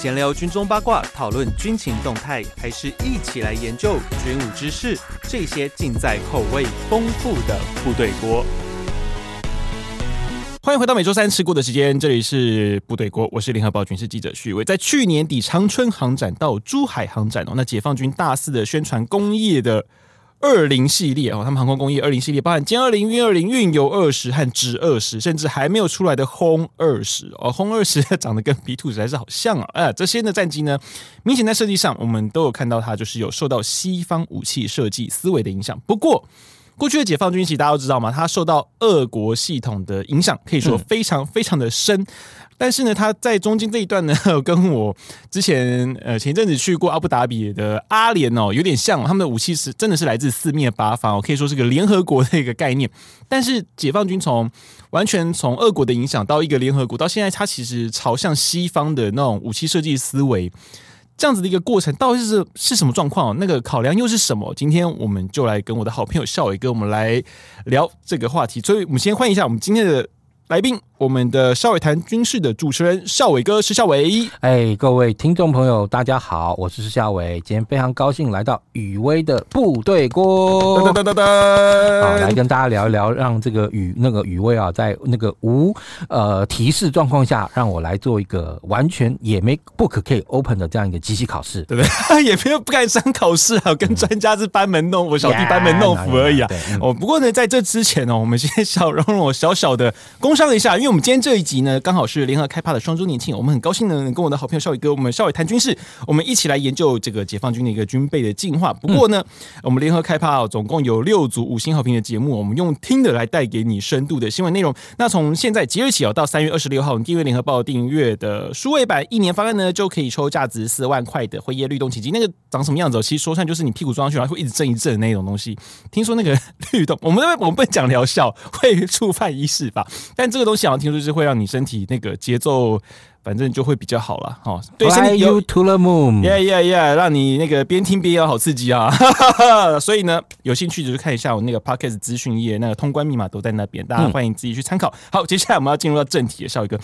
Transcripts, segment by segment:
闲聊军中八卦，讨论军情动态，还是一起来研究军武知识？这些尽在口味丰富的部队锅。欢迎回到每周三吃锅的时间，这里是部队锅，我是联合报军事记者许伟。在去年底长春航展到珠海航展哦，那解放军大肆的宣传工业的。二零系列哦，他们航空工业二零系列包含歼二零、运二零、运油二十和直二十，甚至还没有出来的轰二十哦，轰二十 长得跟 B two 实在是好像啊！哎，这些的战机呢，明显在设计上，我们都有看到它就是有受到西方武器设计思维的影响。不过，过去的解放军其实大家都知道嘛，它受到俄国系统的影响，可以说非常非常的深。嗯但是呢，他在中间这一段呢，跟我之前呃前一阵子去过阿布达比的阿联哦，有点像。他们的武器是真的是来自四面八方，可以说是个联合国的一个概念。但是解放军从完全从俄国的影响到一个联合国，到现在它其实朝向西方的那种武器设计思维，这样子的一个过程，到底是是什么状况？那个考量又是什么？今天我们就来跟我的好朋友笑伟哥，我们来聊这个话题。所以我们先欢迎一下我们今天的来宾。我们的少伟谈军事的主持人少伟哥，施孝伟。哎，各位听众朋友，大家好，我是施孝伟。今天非常高兴来到雨薇的部队锅，噔噔噔噔噔，好，来跟大家聊一聊，让这个雨那个雨薇啊，在那个无呃提示状况下，让我来做一个完全也没 book 可以 open 的这样一个机器考试，对不对？也没有不敢上考试啊，跟专家是班门弄斧，我小弟班门弄斧而已啊。哦，不过呢，在这之前呢，我们先小容我小小的工商一下，因为。我们今天这一集呢，刚好是联合开趴的双周年庆，我们很高兴呢，跟我的好朋友少宇哥，我们少宇谈军事，我们一起来研究这个解放军的一个军备的进化。不过呢，嗯、我们联合开趴总共有六组五星好评的节目，我们用听的来带给你深度的新闻内容。那从现在即日起哦，到三月二十六号，订阅联合报订阅的数位版一年方案呢，就可以抽价值四万块的辉夜律动奇迹。那个长什么样子？其实说穿就是你屁股装上去，然后会一直震一震的那种东西。听说那个 律动，我们我们不讲疗效，会触犯医师法，但这个东西好像听说是会让你。身体那个节奏。反正就会比较好了，哦，对，Fly you to the moon，yeah yeah yeah，让你那个边听边要好刺激啊！所以呢，有兴趣就是看一下我那个 podcast 资讯页，那个通关密码都在那边，大家欢迎自己去参考。好，接下来我们要进入到正题，笑一哥，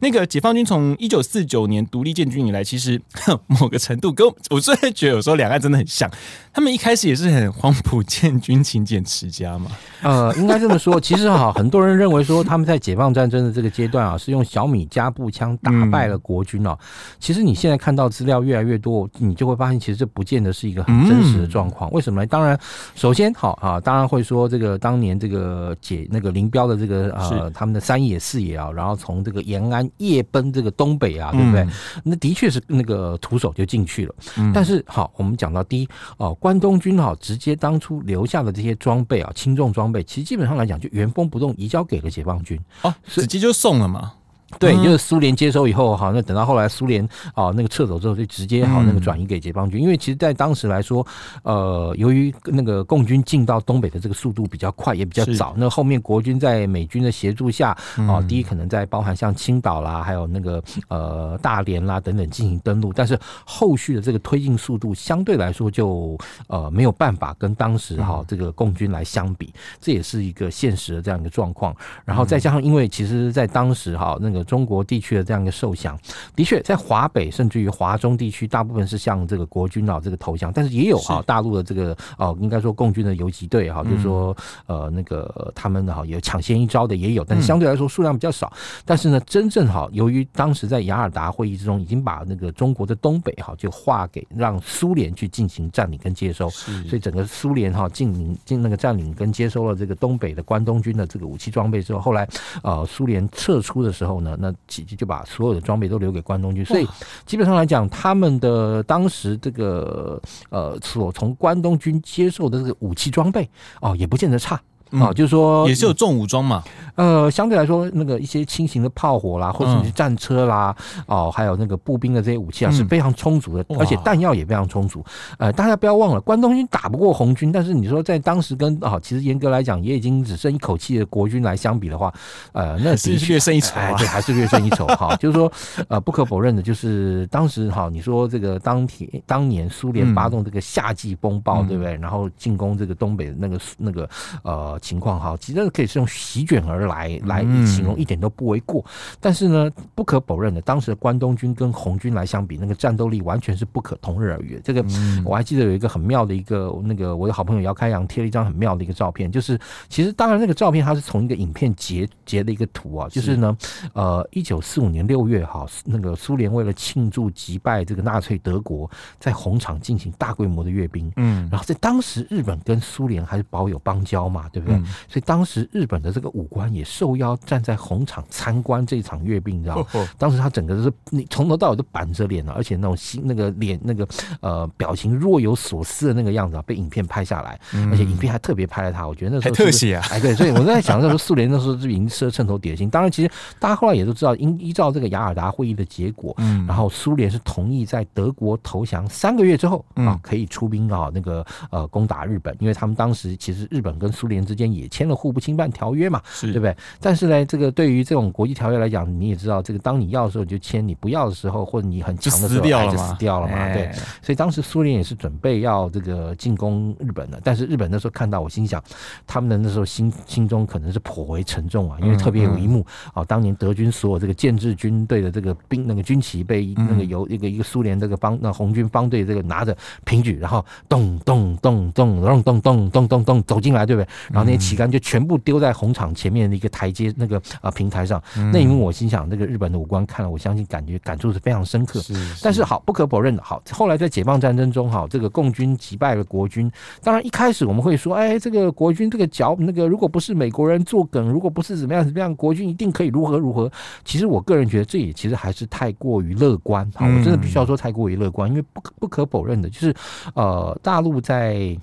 那个解放军从一九四九年独立建军以来，其实 某个程度跟我，我真的觉得有时候两岸真的很像，他们一开始也是很黄埔建军勤俭持家嘛。呃，应该这么说，其实哈，很多人认为说他们在解放战争的这个阶段啊，是用小米加步枪打。败了国军哦，其实你现在看到资料越来越多，你就会发现，其实这不见得是一个很真实的状况。为什么呢？当然，首先好啊，当然会说这个当年这个解那个林彪的这个呃他们的三野四野啊，然后从这个延安夜奔这个东北啊，对不对？那的确是那个徒手就进去了。但是好，我们讲到第一哦，关东军哈直接当初留下的这些装备啊，轻重装备，其实基本上来讲就原封不动移交给了解放军哦，直接就送了嘛。对，就是苏联接收以后，哈，那等到后来苏联啊那个撤走之后，就直接好那个转移给解放军。因为其实，在当时来说，呃，由于那个共军进到东北的这个速度比较快，也比较早，那后面国军在美军的协助下，啊，第一可能在包含像青岛啦，还有那个呃大连啦等等进行登陆，但是后续的这个推进速度相对来说就呃没有办法跟当时哈这个共军来相比，这也是一个现实的这样一个状况。然后再加上，因为其实在当时哈那个。中国地区的这样一个受降，的确在华北甚至于华中地区，大部分是向这个国军啊这个投降，但是也有哈大陆的这个哦，应该说共军的游击队哈，就是说呃那个他们哈有抢先一招的也有，但是相对来说数量比较少。但是呢，真正哈由于当时在雅尔达会议之中，已经把那个中国的东北哈就划给让苏联去进行占领跟接收，所以整个苏联哈进领进那个占领跟接收了这个东北的关东军的这个武器装备之后，后来呃苏联撤出的时候呢。那几就把所有的装备都留给关东军，所以基本上来讲，他们的当时这个呃，所从关东军接受的这个武器装备哦，也不见得差。啊，就是说也是有重武装嘛，呃，相对来说，那个一些轻型的炮火啦，或者是战车啦，哦，还有那个步兵的这些武器啊，是非常充足的，而且弹药也非常充足。呃，大家不要忘了，关东军打不过红军，但是你说在当时跟啊，其实严格来讲，也已经只剩一口气的国军来相比的话，呃，那是略胜一筹啊，对，还是略胜一筹哈。就是说，呃，不可否认的，就是当时哈，你说这个当天当年苏联发动这个夏季风暴，对不对？然后进攻这个东北的那个那个呃。情况哈，其实可以是用席卷而来来形容，一点都不为过。但是呢，不可否认的，当时的关东军跟红军来相比，那个战斗力完全是不可同日而语的。这个我还记得有一个很妙的一个那个我的好朋友姚开阳贴了一张很妙的一个照片，就是其实当然那个照片它是从一个影片截截的一个图啊，就是呢，呃，一九四五年六月哈，那个苏联为了庆祝击败这个纳粹德国，在红场进行大规模的阅兵，嗯，然后在当时日本跟苏联还是保有邦交嘛，对不对？所以当时日本的这个武官也受邀站在红场参观这场阅兵，你知道吗？当时他整个是你从头到尾都板着脸了，而且那种心那个脸那个呃表情若有所思的那个样子啊，被影片拍下来，而且影片还特别拍了他，我觉得那时候特写啊，哎对，所以我在想那时候苏联那时候是已经设秤砣点心，当然其实大家后来也都知道，依依照这个雅尔达会议的结果，嗯，然后苏联是同意在德国投降三个月之后啊，可以出兵啊那个呃攻打日本，因为他们当时其实日本跟苏联之间也签了互不侵犯条约嘛，是对不对？但是呢，这个对于这种国际条约来讲，你也知道，这个当你要的时候你就签，你不要的时候或者你很强的时候就死掉了嘛，死掉了嘛，对。所以当时苏联也是准备要这个进攻日本的，但是日本那时候看到，我心想，他们的那时候心心中可能是颇为沉重啊，因为特别有一幕啊，当年德军所有这个建制军队的这个兵那个军旗被那个由一个一个苏联这个方那红军方队这个拿着平举，然后咚咚咚咚咚咚咚咚咚咚走进来，对不对？然后那些旗杆就全部丢在红场前面的一个台阶那个啊平台上。那一幕我心想，那个日本的武官看了，我相信感觉感触是非常深刻。是，但是好不可否认的，好后来在解放战争中，哈，这个共军击败了国军。当然一开始我们会说，哎，这个国军这个脚那个如果不是美国人作梗，如果不是怎么样怎么样，国军一定可以如何如何。其实我个人觉得这也其实还是太过于乐观。好，我真的必须要说太过于乐观，因为不可不可否认的就是，呃，大陆在。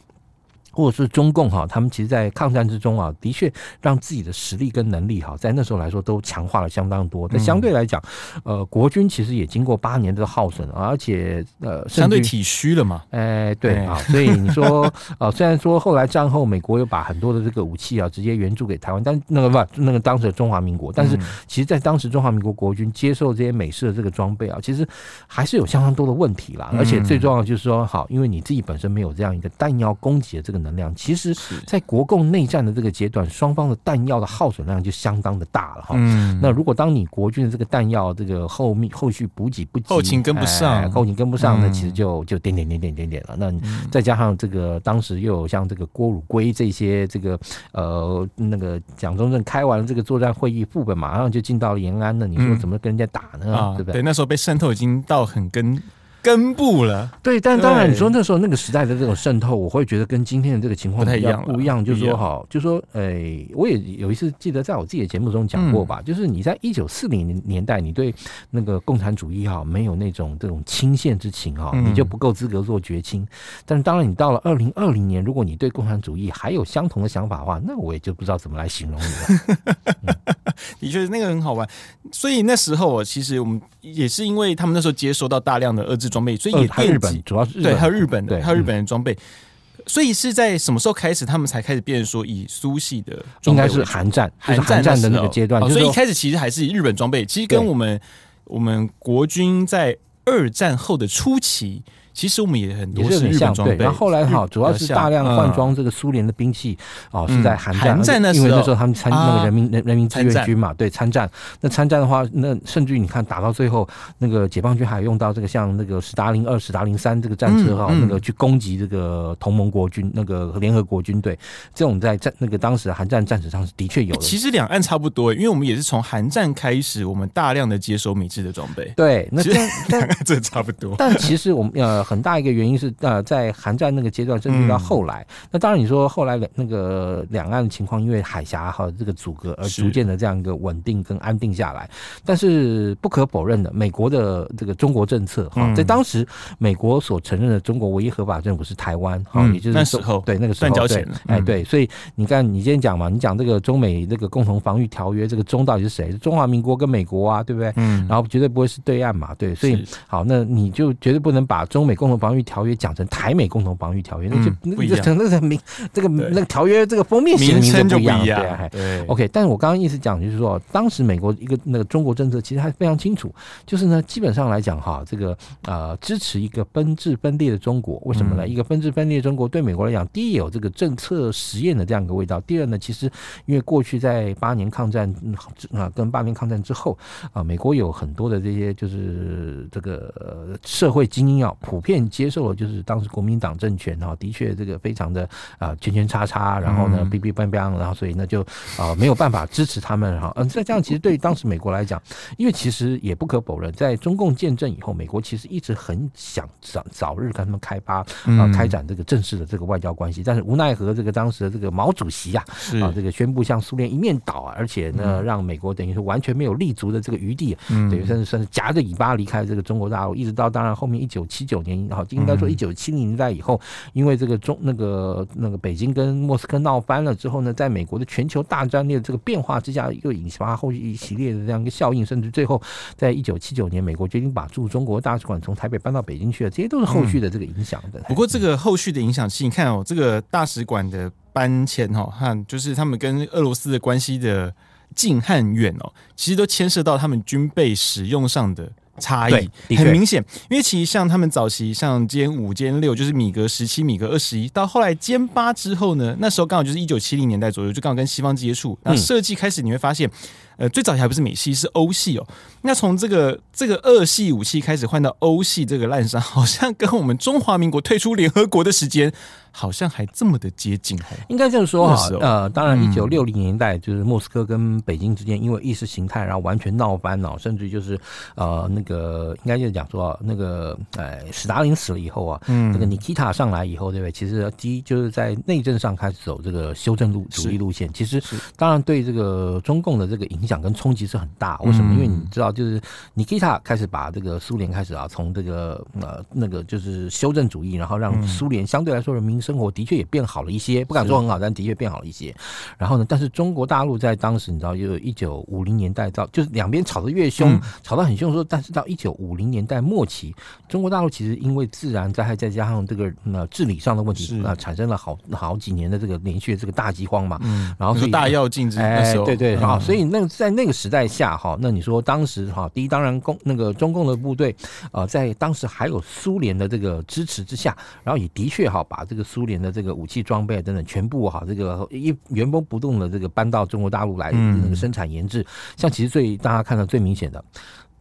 或者是中共哈，他们其实，在抗战之中啊，的确让自己的实力跟能力哈，在那时候来说都强化了相当多。但相对来讲，呃，国军其实也经过八年的耗损，而且呃，相对体虚了嘛。哎，对啊，所以你说 呃，虽然说后来战后美国又把很多的这个武器啊直接援助给台湾，但那个不，那个当时的中华民国，但是其实，在当时中华民国国军接受这些美式的这个装备啊，其实还是有相当多的问题啦。而且最重要就是说，好，因为你自己本身没有这样一个弹药供给的这个能量，其实，在国共内战的这个阶段，双方的弹药的耗损量就相当的大了哈。嗯，那如果当你国军的这个弹药这个后面后续补给不及，后勤跟不上，后勤跟不上，那其实就就点点点点点点了。那再加上这个当时又有像这个郭汝瑰这些这个呃那个蒋中正开完了这个作战会议副本，马上就进到了延安了。你说怎么跟人家打呢？对不对？对，那时候被渗透已经到很根。根部了，对，但当然你说那时候那个时代的这种渗透，我会觉得跟今天的这个情况不太一样，不一样。就是说，哈，就是说，哎，我也有一次记得在我自己的节目中讲过吧，就是你在一九四零年代，你对那个共产主义哈没有那种这种钦羡之情哈，你就不够资格做绝亲。但是当然，你到了二零二零年，如果你对共产主义还有相同的想法的话，那我也就不知道怎么来形容你了。的确，那个很好玩。所以那时候，其实我们也是因为他们那时候接收到大量的遏制装备，所以也电日本主要是对，还有日本的，还有日本的装备。所以是在什么时候开始，他们才开始变成说以苏系的？应该是韩战，韩战的那个阶段。所以一开始其实还是以日本装备，其实跟我们我们国军在二战后的初期。其实我们也很多是日本装备，然后后来哈，主要是大量换装这个苏联的兵器哦，是在韩战，战因为那时候他们参那个人民人人民志愿军嘛，对参战。那参战的话，那甚至于你看打到最后，那个解放军还用到这个像那个史达林二、史达林三这个战车哈，那个去攻击这个同盟国军、那个联合国军队。这种在战那个当时的韩战战史上是的确有的。其实两岸差不多，因为我们也是从韩战开始，我们大量的接收美制的装备。对，那这 两岸这差不多。但其实我们呃。很大一个原因是，呃，在韩战那个阶段，甚至到后来，嗯、那当然你说后来那个两岸的情况，因为海峡和这个阻隔而逐渐的这样一个稳定跟安定下来。是但是不可否认的，美国的这个中国政策哈，嗯、在当时美国所承认的中国唯一合法政府是台湾哈，嗯、也就是那时候对那个时候对，哎对，所以你看你今天讲嘛，你讲这个中美这个共同防御条约，这个中到底是谁？是中华民国跟美国啊，对不对？嗯，然后绝对不会是对岸嘛，对，所以好，那你就绝对不能把中美美共同防御条约讲成台美共同防御条约，那就那不一样个 那个名这个那个条约这个封面名称就不一样。对，OK。但是我刚刚意思讲就是说，当时美国一个那个中国政策其实还非常清楚，就是呢，基本上来讲哈，这个呃支持一个分治分裂的中国，为什么呢？一个分治分裂的中国对美国来讲，第一有这个政策实验的这样一个味道，第二呢，其实因为过去在八年抗战啊跟八年抗战之后啊，美国有很多的这些就是这个社会精英啊，普遍接受了就是当时国民党政权哈，的确这个非常的啊圈圈叉叉，然后呢，哔哔邦邦，然后所以呢就啊没有办法支持他们哈。嗯，在这样其实对于当时美国来讲，因为其实也不可否认，在中共建政以后，美国其实一直很想早早日跟他们开发啊开展这个正式的这个外交关系，但是无奈何这个当时的这个毛主席呀啊这个宣布向苏联一面倒啊，而且呢让美国等于是完全没有立足的这个余地，等于甚至甚至夹着尾巴离开这个中国大陆，一直到当然后面一九七九年，好应该说一九七零年代以后，因为这个中那个那个北京跟莫斯科闹翻了之后呢，在美国的全球大战略的这个变化之下，又引发后续一系列的这样一个效应，甚至最后在一九七九年，美国决定把驻中国大使馆从台北搬到北京去了，这些都是后续的这个影响的。不过这个后续的影响，其实你看哦，这个大使馆的搬迁哈，和就是他们跟俄罗斯的关系的近和远哦，其实都牵涉到他们军备使用上的。差异很明显，因为其实像他们早期像歼五、歼六，就是米格十七、米格二十一，到后来歼八之后呢，那时候刚好就是一九七零年代左右，就刚好跟西方接触，那设计开始你会发现。呃，最早还不是美系，是欧系哦。那从这个这个俄系武器开始换到欧系这个滥杀，好像跟我们中华民国退出联合国的时间，好像还这么的接近哦。应该这样说哈，呃，当然一九六零年代就是莫斯科跟北京之间因为意识形态，然后完全闹翻了，甚至就是呃那个应该就是讲说那个呃史达林死了以后啊，嗯，这个尼基塔上来以后，对不对？其实第一就是在内政上开始走这个修正路主义路线，其实当然对这个中共的这个影响。跟冲击是很大，为什么？因为你知道，就是尼基塔开始把这个苏联开始啊，从这个呃那个就是修正主义，然后让苏联相对来说人民生活的确也变好了一些，不敢说很好，但的确变好了一些。然后呢，但是中国大陆在当时你知道，就一九五零年代到就是两边吵得越凶，吵得很凶的时候，但是到一九五零年代末期，中国大陆其实因为自然灾害再加上这个呃治理上的问题啊，产生了好好几年的这个连续的这个大饥荒嘛，然后是大跃进之那对对啊，所以那。在那个时代下，哈，那你说当时哈，第一当然共那个中共的部队，呃，在当时还有苏联的这个支持之下，然后也的确哈，把这个苏联的这个武器装备等等全部哈，这个一原封不动的这个搬到中国大陆来那个生产研制，像其实最大家看到最明显的。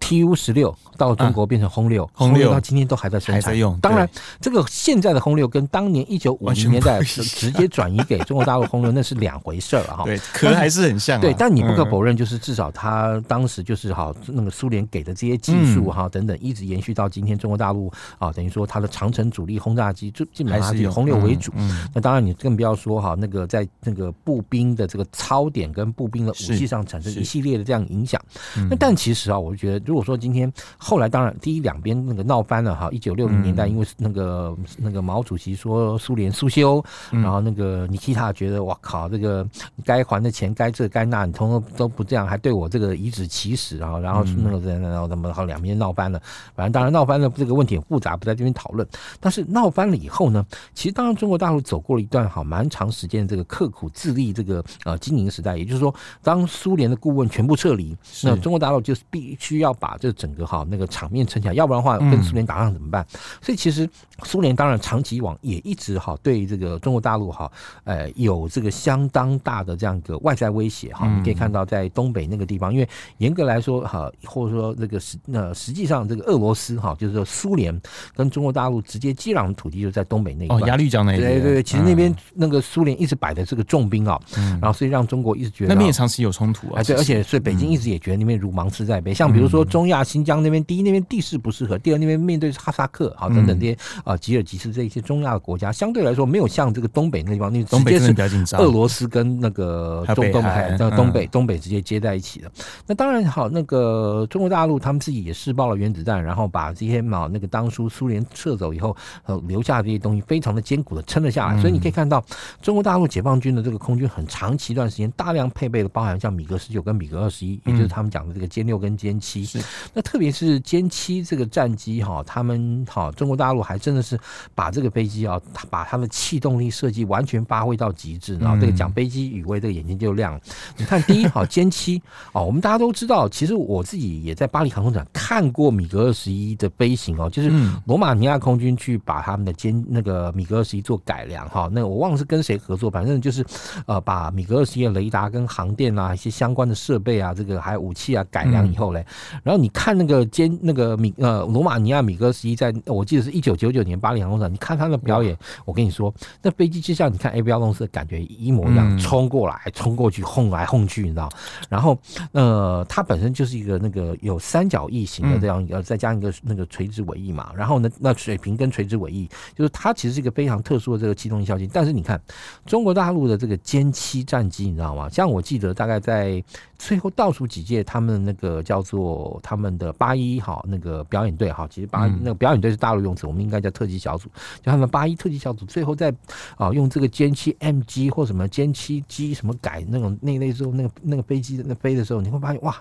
Tu 十六到中国变成轰六，轰六到今天都还在生产用。当然，这个现在的轰六跟当年一九五零年代直接转移给中国大陆轰六 那是两回事儿哈。对，壳还是很像。对，但你不可否认，就是至少他当时就是哈那个苏联给的这些技术哈等等，一直延续到今天中国大陆啊，等于说它的长城主力轰炸机就基本上是以轰六为主。那当然你更不要说哈那个在那个步兵的这个操点跟步兵的武器上产生一系列的这样影响。那但其实啊，我觉得。如果说今天后来当然第一两边那个闹翻了哈，一九六零年代因为那个那个毛主席说苏联苏修，然后那个尼基塔觉得哇靠，这个该还的钱该这该那，你通通都不这样，还对我这个颐指气使啊，然后那个然后怎么好两边闹翻了，反正当然闹翻了这个问题很复杂，不在这边讨论。但是闹翻了以后呢，其实当然中国大陆走过了一段好蛮长时间这个刻苦自立这个呃经营时代，也就是说，当苏联的顾问全部撤离，那中国大陆就是必须要。把这整个哈那个场面撑起来，要不然的话跟苏联打仗怎么办？嗯、所以其实苏联当然长期以往也一直哈对这个中国大陆哈呃有这个相当大的这样一个外在威胁哈。你可以看到在东北那个地方，因为严格来说哈，或者说这个实那实际上这个俄罗斯哈就是说苏联跟中国大陆直接接壤的土地就在东北那一块，鸭绿江那一块。对对对，其实那边那个苏联一直摆的这个重兵啊，然后所以让中国一直觉得那边也长期有冲突啊。对，而且所以北京一直也觉得那边如芒刺在背，像比如说。中亚新疆那边，第一那边地势不适合，第二那边面对哈萨克啊等等这些啊吉尔吉斯这一些中亚的国家，相对来说没有像这个东北那地方，那直接是俄罗斯跟那个中东海的东北东北直接接在一起的。那当然好，那个中国大陆他们自己也试爆了原子弹，然后把这些嘛那个当初苏联撤走以后呃留下的这些东西，非常的坚固的撑了下来。所以你可以看到中国大陆解放军的这个空军很长期一段时间大量配备了包含像米格十九跟米格二十一，也就是他们讲的这个歼六跟歼七。那特别是歼七这个战机哈，他们哈中国大陆还真的是把这个飞机啊，把它的气动力设计完全发挥到极致。然后这个讲飞机语威，这个眼睛就亮了。你看，第一哈歼七啊，我们大家都知道，其实我自己也在巴黎航空展看过米格二十一的飞行哦，就是罗马尼亚空军去把他们的歼那个米格二十一做改良哈。那我忘了是跟谁合作，反正就是呃把米格二十一的雷达跟航电啊一些相关的设备啊，这个还有武器啊改良以后嘞，然后你看那个歼那个米呃罗马尼亚米格二十一，在我记得是一九九九年巴黎航空展，你看他的表演，我跟你说，那飞机就像你看 A 标公司的感觉一模一样，冲过来冲过去，轰来轰去，你知道？然后呃，它本身就是一个那个有三角翼型的这样一个，再加一个那个垂直尾翼嘛。然后呢，那水平跟垂直尾翼，就是它其实是一个非常特殊的这个气动性效应。但是你看中国大陆的这个歼七战机，你知道吗？像我记得大概在最后倒数几届，他们那个叫做他们的八一哈那个表演队哈，其实八那个表演队是大陆用词，我们应该叫特技小组。就他们八一特技小组最后在啊用这个歼七 MG 或什么歼七 G 什么改那种那类之后，那个那个飞机那飞的时候，你会发现哇，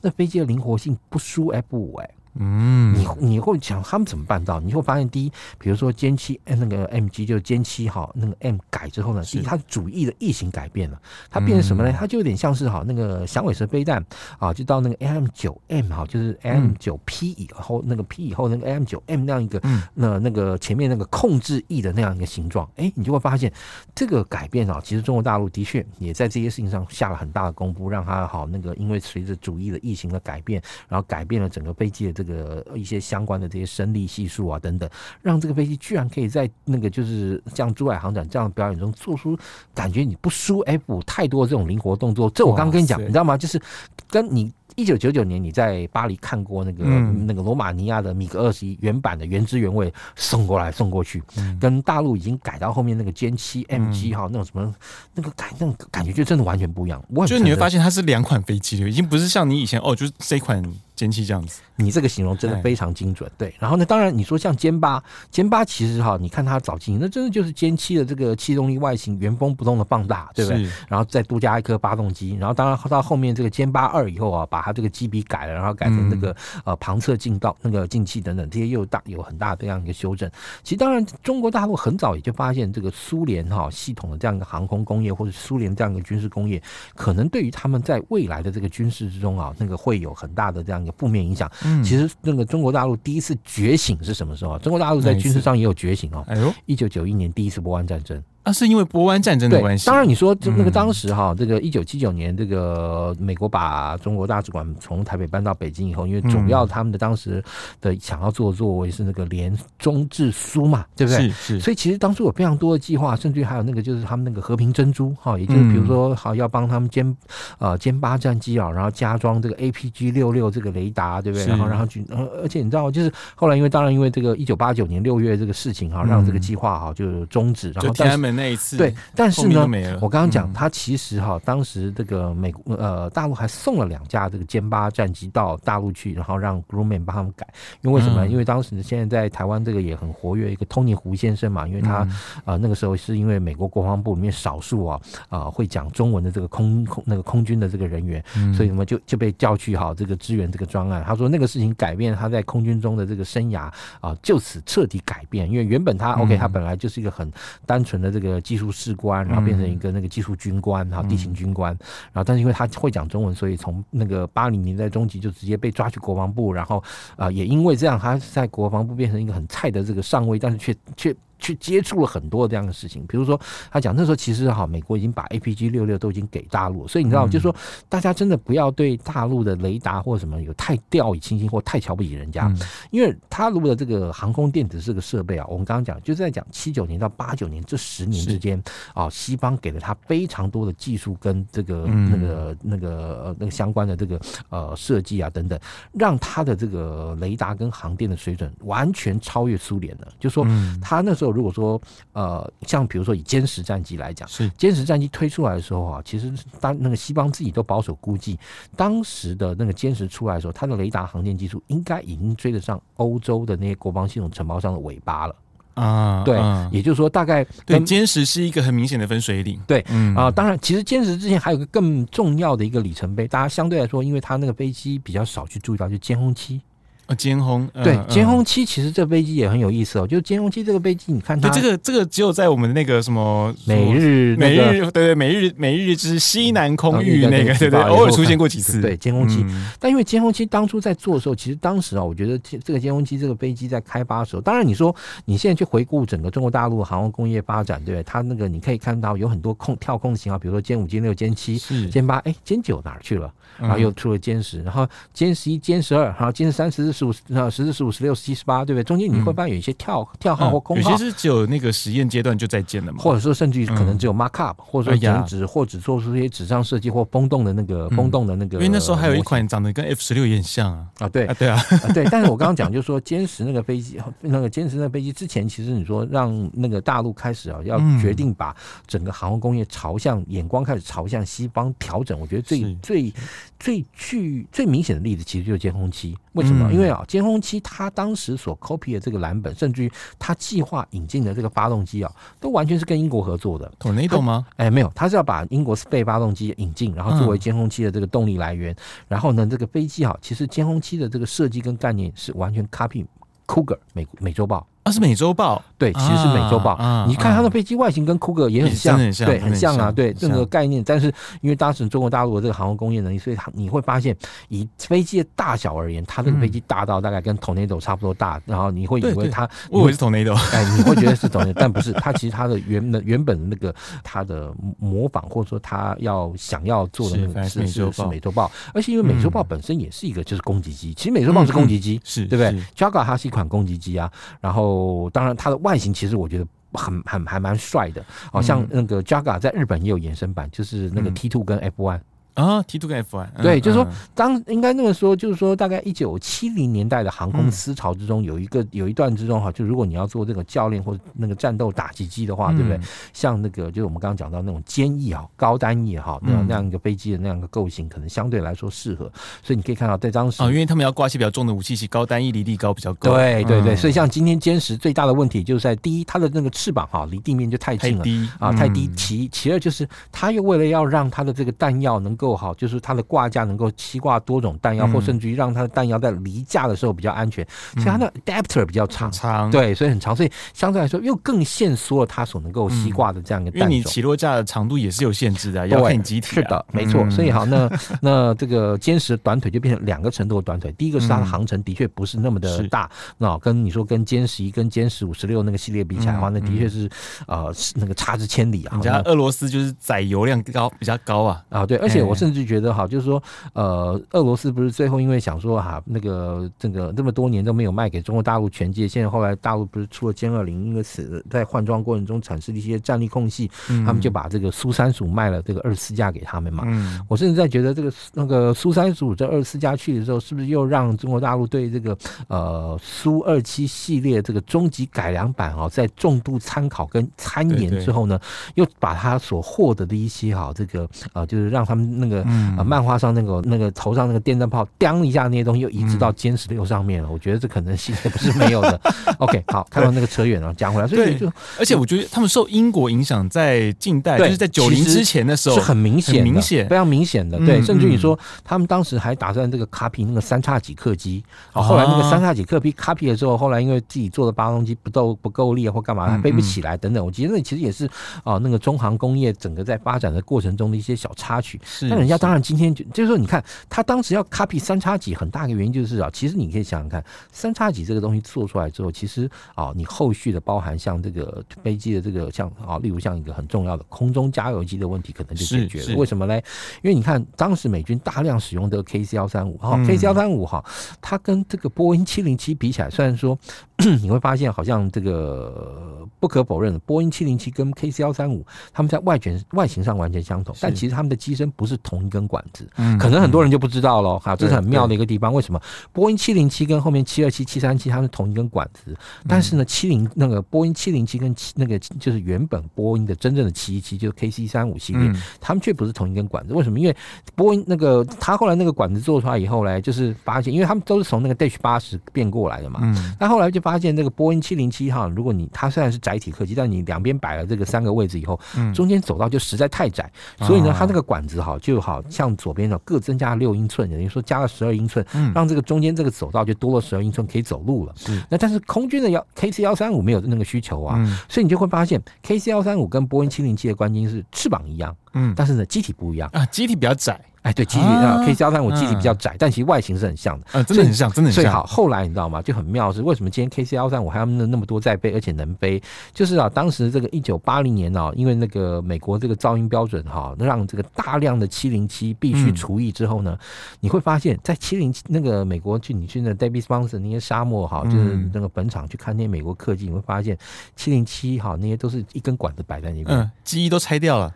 那飞机的灵活性不输 F 五哎。嗯，你你会想他们怎么办到？你会发现，第一，比如说歼七那个 M G 就是歼七哈，那个 M 改之后呢，第一，它主翼的翼型改变了，它变成什么呢？它就有点像是哈那个响尾蛇飞弹啊，就到那个 M 九 M 哈，就是 M 九 P 以后那个 P 以后那个 M 九 M 那样一个，那那个前面那个控制翼的那样一个形状，哎，你就会发现这个改变啊，其实中国大陆的确也在这些事情上下了很大的功夫，让它好那个因为随着主翼的翼型的改变，然后改变了整个飞机的这个。这个一些相关的这些升力系数啊等等，让这个飞机居然可以在那个就是像珠海航展这样的表演中做出感觉你不输 F 太多这种灵活动作。这我刚跟你讲，你知道吗？就是跟你。一九九九年，你在巴黎看过那个、嗯、那个罗马尼亚的米格二十一原版的原汁原味送过来送过去，嗯、跟大陆已经改到后面那个歼七 MG 哈那种什么那个感那种感觉就真的完全不一样。我就是你会发现它是两款飞机了，已经不是像你以前哦，就是这款歼七这样子。你这个形容真的非常精准。对，然后呢，当然你说像歼八，歼八其实哈，你看它早期那真的就是歼七的这个气动力外形原封不动的放大，对不对？然后再多加一颗发动机，然后当然到后面这个歼八二以后啊，把它这个机鼻改了，然后改成那个呃旁侧进道那个进气等等，这些又大有很大的这样一个修正。其实当然，中国大陆很早也就发现这个苏联哈系统的这样一个航空工业，或者苏联这样一个军事工业，可能对于他们在未来的这个军事之中啊，那个会有很大的这样一个负面影响。嗯其实那个中国大陆第一次觉醒是什么时候？中国大陆在军事上也有觉醒哦。哎呦，一九九一年第一次波湾战争。那、啊、是因为波湾战争的关系。当然，你说就那个当时哈，这个一九七九年，这个美国把中国大使馆从台北搬到北京以后，因为主要他们的当时的想要做的作为是那个联中制苏嘛，对不对？是是。所以其实当初有非常多的计划，甚至于还有那个就是他们那个和平珍珠哈，也就是比如说好要帮他们歼呃歼八战机啊，然后加装这个 APG 六六这个雷达，对不对？然后然后去，而且你知道，就是后来因为当然因为这个一九八九年六月这个事情哈，让这个计划哈就终止，然后但是。那一次对，但是呢，我刚刚讲，他其实哈，当时这个美国呃大陆还送了两架这个歼八战机到大陆去，然后让 Grumman 帮他们改。因为为什么？因为当时现在在台湾这个也很活跃一个 Tony 胡先生嘛，因为他呃那个时候是因为美国国防部里面少数啊啊会讲中文的这个空空那个空军的这个人员，所以什么就就被叫去哈这个支援这个专案。他说那个事情改变他在空军中的这个生涯啊，就此彻底改变。因为原本他 OK，他本来就是一个很单纯的这个。个技术士官，然后变成一个那个技术军官，然后地勤军官，然后但是因为他会讲中文，所以从那个八零年代中期就直接被抓去国防部，然后啊也因为这样，他在国防部变成一个很菜的这个上尉，但是却却。去接触了很多这样的事情，比如说他讲那时候其实哈，美国已经把 APG 六六都已经给大陆，所以你知道，就是说大家真的不要对大陆的雷达或者什么有太掉以轻心或太瞧不起人家，因为他如的这个航空电子这个设备啊，我们刚刚讲就是在讲七九年到八九年这十年之间啊，西方给了他非常多的技术跟这个那个那个那个相关的这个呃设计啊等等，让他的这个雷达跟航电的水准完全超越苏联的，就说他那时候。如果说呃，像比如说以歼十战机来讲，是歼十战机推出来的时候啊，其实当那个西方自己都保守估计，当时的那个歼十出来的时候，它的雷达航电技术应该已经追得上欧洲的那些国防系统承包商的尾巴了。啊。对，嗯、也就是说，大概对歼十是一个很明显的分水岭。对，嗯啊，当然，其实歼十之前还有个更重要的一个里程碑，大家相对来说，因为它那个飞机比较少去注意到，就歼轰七。啊，歼轰对，歼轰七其实这飞机也很有意思哦。就是歼轰七这个飞机，你看它这个这个只有在我们那个什么美日美日对对美日美日之西南空域那个对对偶尔出现过几次。对，歼轰七，但因为歼轰七当初在做的时候，其实当时啊，我觉得这个歼轰七这个飞机在开发的时候，当然你说你现在去回顾整个中国大陆航空工业发展，对不对？它那个你可以看到有很多空跳空的型号，比如说歼五、歼六、歼七、歼八，哎，歼九哪儿去了？然后又出了歼十，然后歼十一、歼十二，然后歼十三、十四、十五、十四。十五、十六、十七、十八，对不对？中间你会发现有一些跳跳号或空号，有些是只有那个实验阶段就在建了嘛，或者说甚至于可能只有 mark up，或者说剪纸，或者做出一些纸上设计或风洞的那个风洞的那个。因为那时候还有一款长得跟 F 十六也很像啊啊，对啊，对啊，对。但是我刚刚讲就是说，歼十那个飞机，那个歼十那个飞机之前，其实你说让那个大陆开始啊，要决定把整个航空工业朝向眼光开始朝向西方调整，我觉得最最最具最明显的例子，其实就是歼轰七。为什么？因为啊，歼轰七它当时所 copy 的这个蓝本，甚至于它计划引进的这个发动机啊，都完全是跟英国合作的。Tornado 吗？哎，没有，它是要把英国 Spey 发动机引进，然后作为歼轰七的这个动力来源。嗯、然后呢，这个飞机啊，其实歼轰七的这个设计跟概念是完全 copy Cougar 美美洲豹。啊，是美洲豹，对，其实是美洲豹。你看它的飞机外形跟酷狗也很像，对，很像啊，对，这个概念。但是因为当时中国大陆的这个航空工业能力，所以你会发现，以飞机的大小而言，它这个飞机大到大概跟 Tornado 差不多大，然后你会以为它，我以为是 Tornado，哎，你会觉得是 Tornado，但不是，它其实它的原的原本的那个它的模仿或者说它要想要做的那个是是是美洲豹，而且因为美洲豹本身也是一个就是攻击机，其实美洲豹是攻击机，是对不对？Jaguar 它是一款攻击机啊，然后当然它的。外形其实我觉得很很还蛮帅的，好像那个 Jaguar 在日本也有衍生版，就是那个 T two 跟 F one。啊，T two 跟 F one，对，就是说，当应该那个时候，就是说，大概一九七零年代的航空思潮之中，有一个有一段之中哈，就如果你要做这个教练或者那个战斗打击机的话，对不对？像那个就是我们刚刚讲到那种坚翼啊、高单翼哈，那样那样一个飞机的那样一个构型，可能相对来说适合。所以你可以看到，在当时啊，因为他们要挂一些比较重的武器，其高单翼离地高比较高。对对对，所以像今天歼十最大的问题就是在第一，它的那个翅膀哈离地面就太近了啊，太低。其其二就是，它又为了要让它的这个弹药能够好，就是它的。挂架能够吸挂多种弹药，或甚至于让它的弹药在离架的时候比较安全，所以它的 adapter 比较长，长对，所以很长，所以相对来说又更限缩了它所能够吸挂的这样一个弹种。因为你起落架的长度也是有限制的，要看机体。是的，没错。所以好，那 那这个歼十短腿就变成两个程度的短腿。第一个是它的航程的确不是那么的大，那跟你说跟歼十一、跟歼十五、十六那个系列比起来的话，那的确是呃那个差之千里啊。人家俄罗斯就是载油量高比较高啊啊，对，而且我甚至觉得哈。就是说，呃，俄罗斯不是最后因为想说哈，那个这个这么多年都没有卖给中国大陆全界，现在后来大陆不是出了歼二零，因为此在换装过程中产生了一些战力空隙，他们就把这个苏三十五卖了这个二十四架给他们嘛。我甚至在觉得这个那个苏三十五这二十四架去的时候，是不是又让中国大陆对这个呃苏二七系列这个终极改良版啊，在重度参考跟参研之后呢，又把它所获得的一些哈这个呃，就是让他们那个呃。漫画上那个那个头上那个电灯泡，当一下那些东西又移植到歼十六上面了。我觉得这可能性也不是没有的。OK，好，看到那个扯远了，讲回来。所以就而且我觉得他们受英国影响，在近代就是在九零之前的时候是很明显、明显、非常明显的。对，甚至你说他们当时还打算这个 copy 那个三叉戟客机，后来那个三叉戟客机 copy 了之后，后来因为自己做的发动机不够不够力或干嘛，飞不起来等等。我觉得那其实也是啊，那个中航工业整个在发展的过程中的一些小插曲。但人家当然今天。就就是说，你看他当时要 copy 三叉戟，很大一个原因就是啊，其实你可以想想看，三叉戟这个东西做出来之后，其实啊，你后续的包含像这个飞机的这个像啊，例如像一个很重要的空中加油机的问题，可能就解决了。为什么呢？因为你看当时美军大量使用的 KC 幺三五哈，KC 幺三五哈，它跟这个波音七零七比起来，虽然说 你会发现好像这个不可否认的，波音七零七跟 KC 幺三五他们在外卷外形上完全相同，但其实他们的机身不是。是同一根管子。嗯，可能很多人就不知道喽。哈，这是很妙的一个地方。为什么波音七零七跟后面七二七、七三七它是同一根管子？但是呢，七零那个波音七零七跟七那个就是原本波音的真正的七一七，就是 KC 三五系列，他们却不是同一根管子。为什么？因为波音那个他后来那个管子做出来以后呢，就是发现，因为他们都是从那个 Dash 八十变过来的嘛。嗯。那后来就发现，这个波音七零七哈，如果你它虽然是载体客机，但你两边摆了这个三个位置以后，中间走道就实在太窄，所以呢，它那个管子哈，就好像左边的各增加了六英寸，等于说加了十二英寸，让这个中间这个走道就多了十二英寸可以走路了。是。那但是空军的幺 KC 幺三五没有那个需求啊，所以你就会发现 KC 幺三五跟波音七零七的关键是翅膀一样，嗯，但是呢机体不一样啊，机体比较窄。哎，对，机体啊，KC 幺三五机体比较窄，但其实外形是很像的，嗯，真的很像，真的很像。最好后来你知道吗？就很妙是为什么今天 KC 幺三五还要那那么多在背，而且能飞？就是啊，当时这个一九八零年啊，因为那个美国这个噪音标准哈，让这个大量的七零七必须除役之后呢，你会发现在七零七那个美国去你去那 David Sponsor 那些沙漠哈，就是那个本场去看那些美国客机，你会发现七零七哈那些都是一根管子摆在那边，嗯，机翼都拆掉了。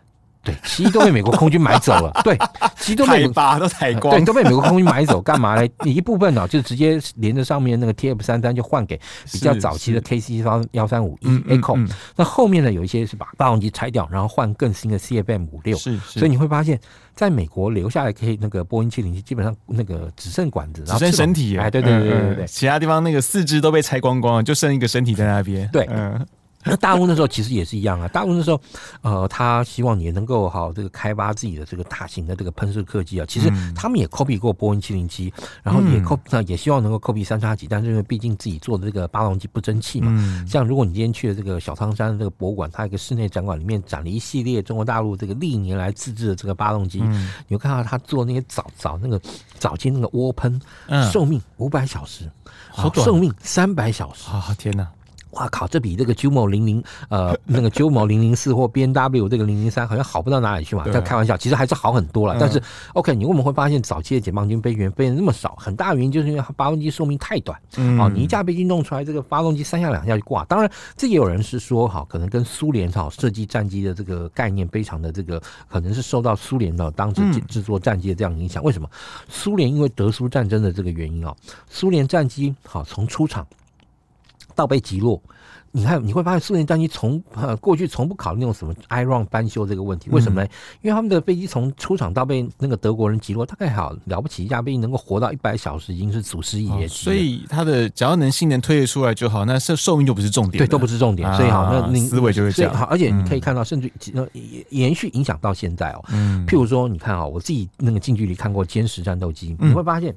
对，其实都被美国空军买走了。对，其实都被把都采光，对，都被美国空军买走，干嘛呢？你一部分呢、喔，就直接连着上面那个 TF 三三，就换给比较早期的 KC 幺三五 E Echo。那后面呢，有一些是把发动机拆掉，然后换更新的 CFM 五六。是，所以你会发现，在美国留下来可以那个波音七零七，基本上那个只剩管子，只剩身体。哎，对对对对对，其他地方那个四肢都被拆光光了，就剩一个身体在那边。对，嗯。那大陆那时候其实也是一样啊，大陆那时候，呃，他希望也能够好这个开发自己的这个大型的这个喷射客机啊。其实他们也 copy 过波音七零七，然后也 copy 也希望能够 copy 三叉戟，但是因为毕竟自己做的这个发动机不争气嘛。嗯像如果你今天去了这个小汤山的这个博物馆，它一个室内展馆里面展了一系列中国大陆这个历年来自制的这个发动机，你会看到他做那些早早那个早期那个涡喷，寿命五百小时，好短，寿命三百小时。啊，天哪！哇靠！这比这个 Jumo 零零呃 那个 Jumo 零零四或 B N W 这个零零三好像好不到哪里去嘛。在开玩笑，其实还是好很多了。但是 OK，你为什么会发现早期的解放军飞行员飞的那么少？很大原因就是因为它发动机寿命太短。哦，你一架飞机弄出来，这个发动机三下两下就挂。当然，这也有人是说哈，可能跟苏联哈设计战机的这个概念非常的这个，可能是受到苏联的当时制作战机的这样影响。为什么？苏联因为德苏战争的这个原因啊，苏联战机好从出厂。到被击落，你看你会发现苏联战机从呃过去从不考虑那种什么 iron 翻修这个问题，为什么呢？因为他们的飞机从出厂到被那个德国人击落，大概好了不起一架飞机能够活到一百小时，已经是祖师爷级。所以它的只要能性能推得出来就好，那寿寿命就不是重点，对，都不是重点。所以好，那你思维就会这样。好，而且你可以看到，甚至延续影响到现在哦。嗯，譬如说，你看啊，我自己那个近距离看过歼十战斗机，你会发现。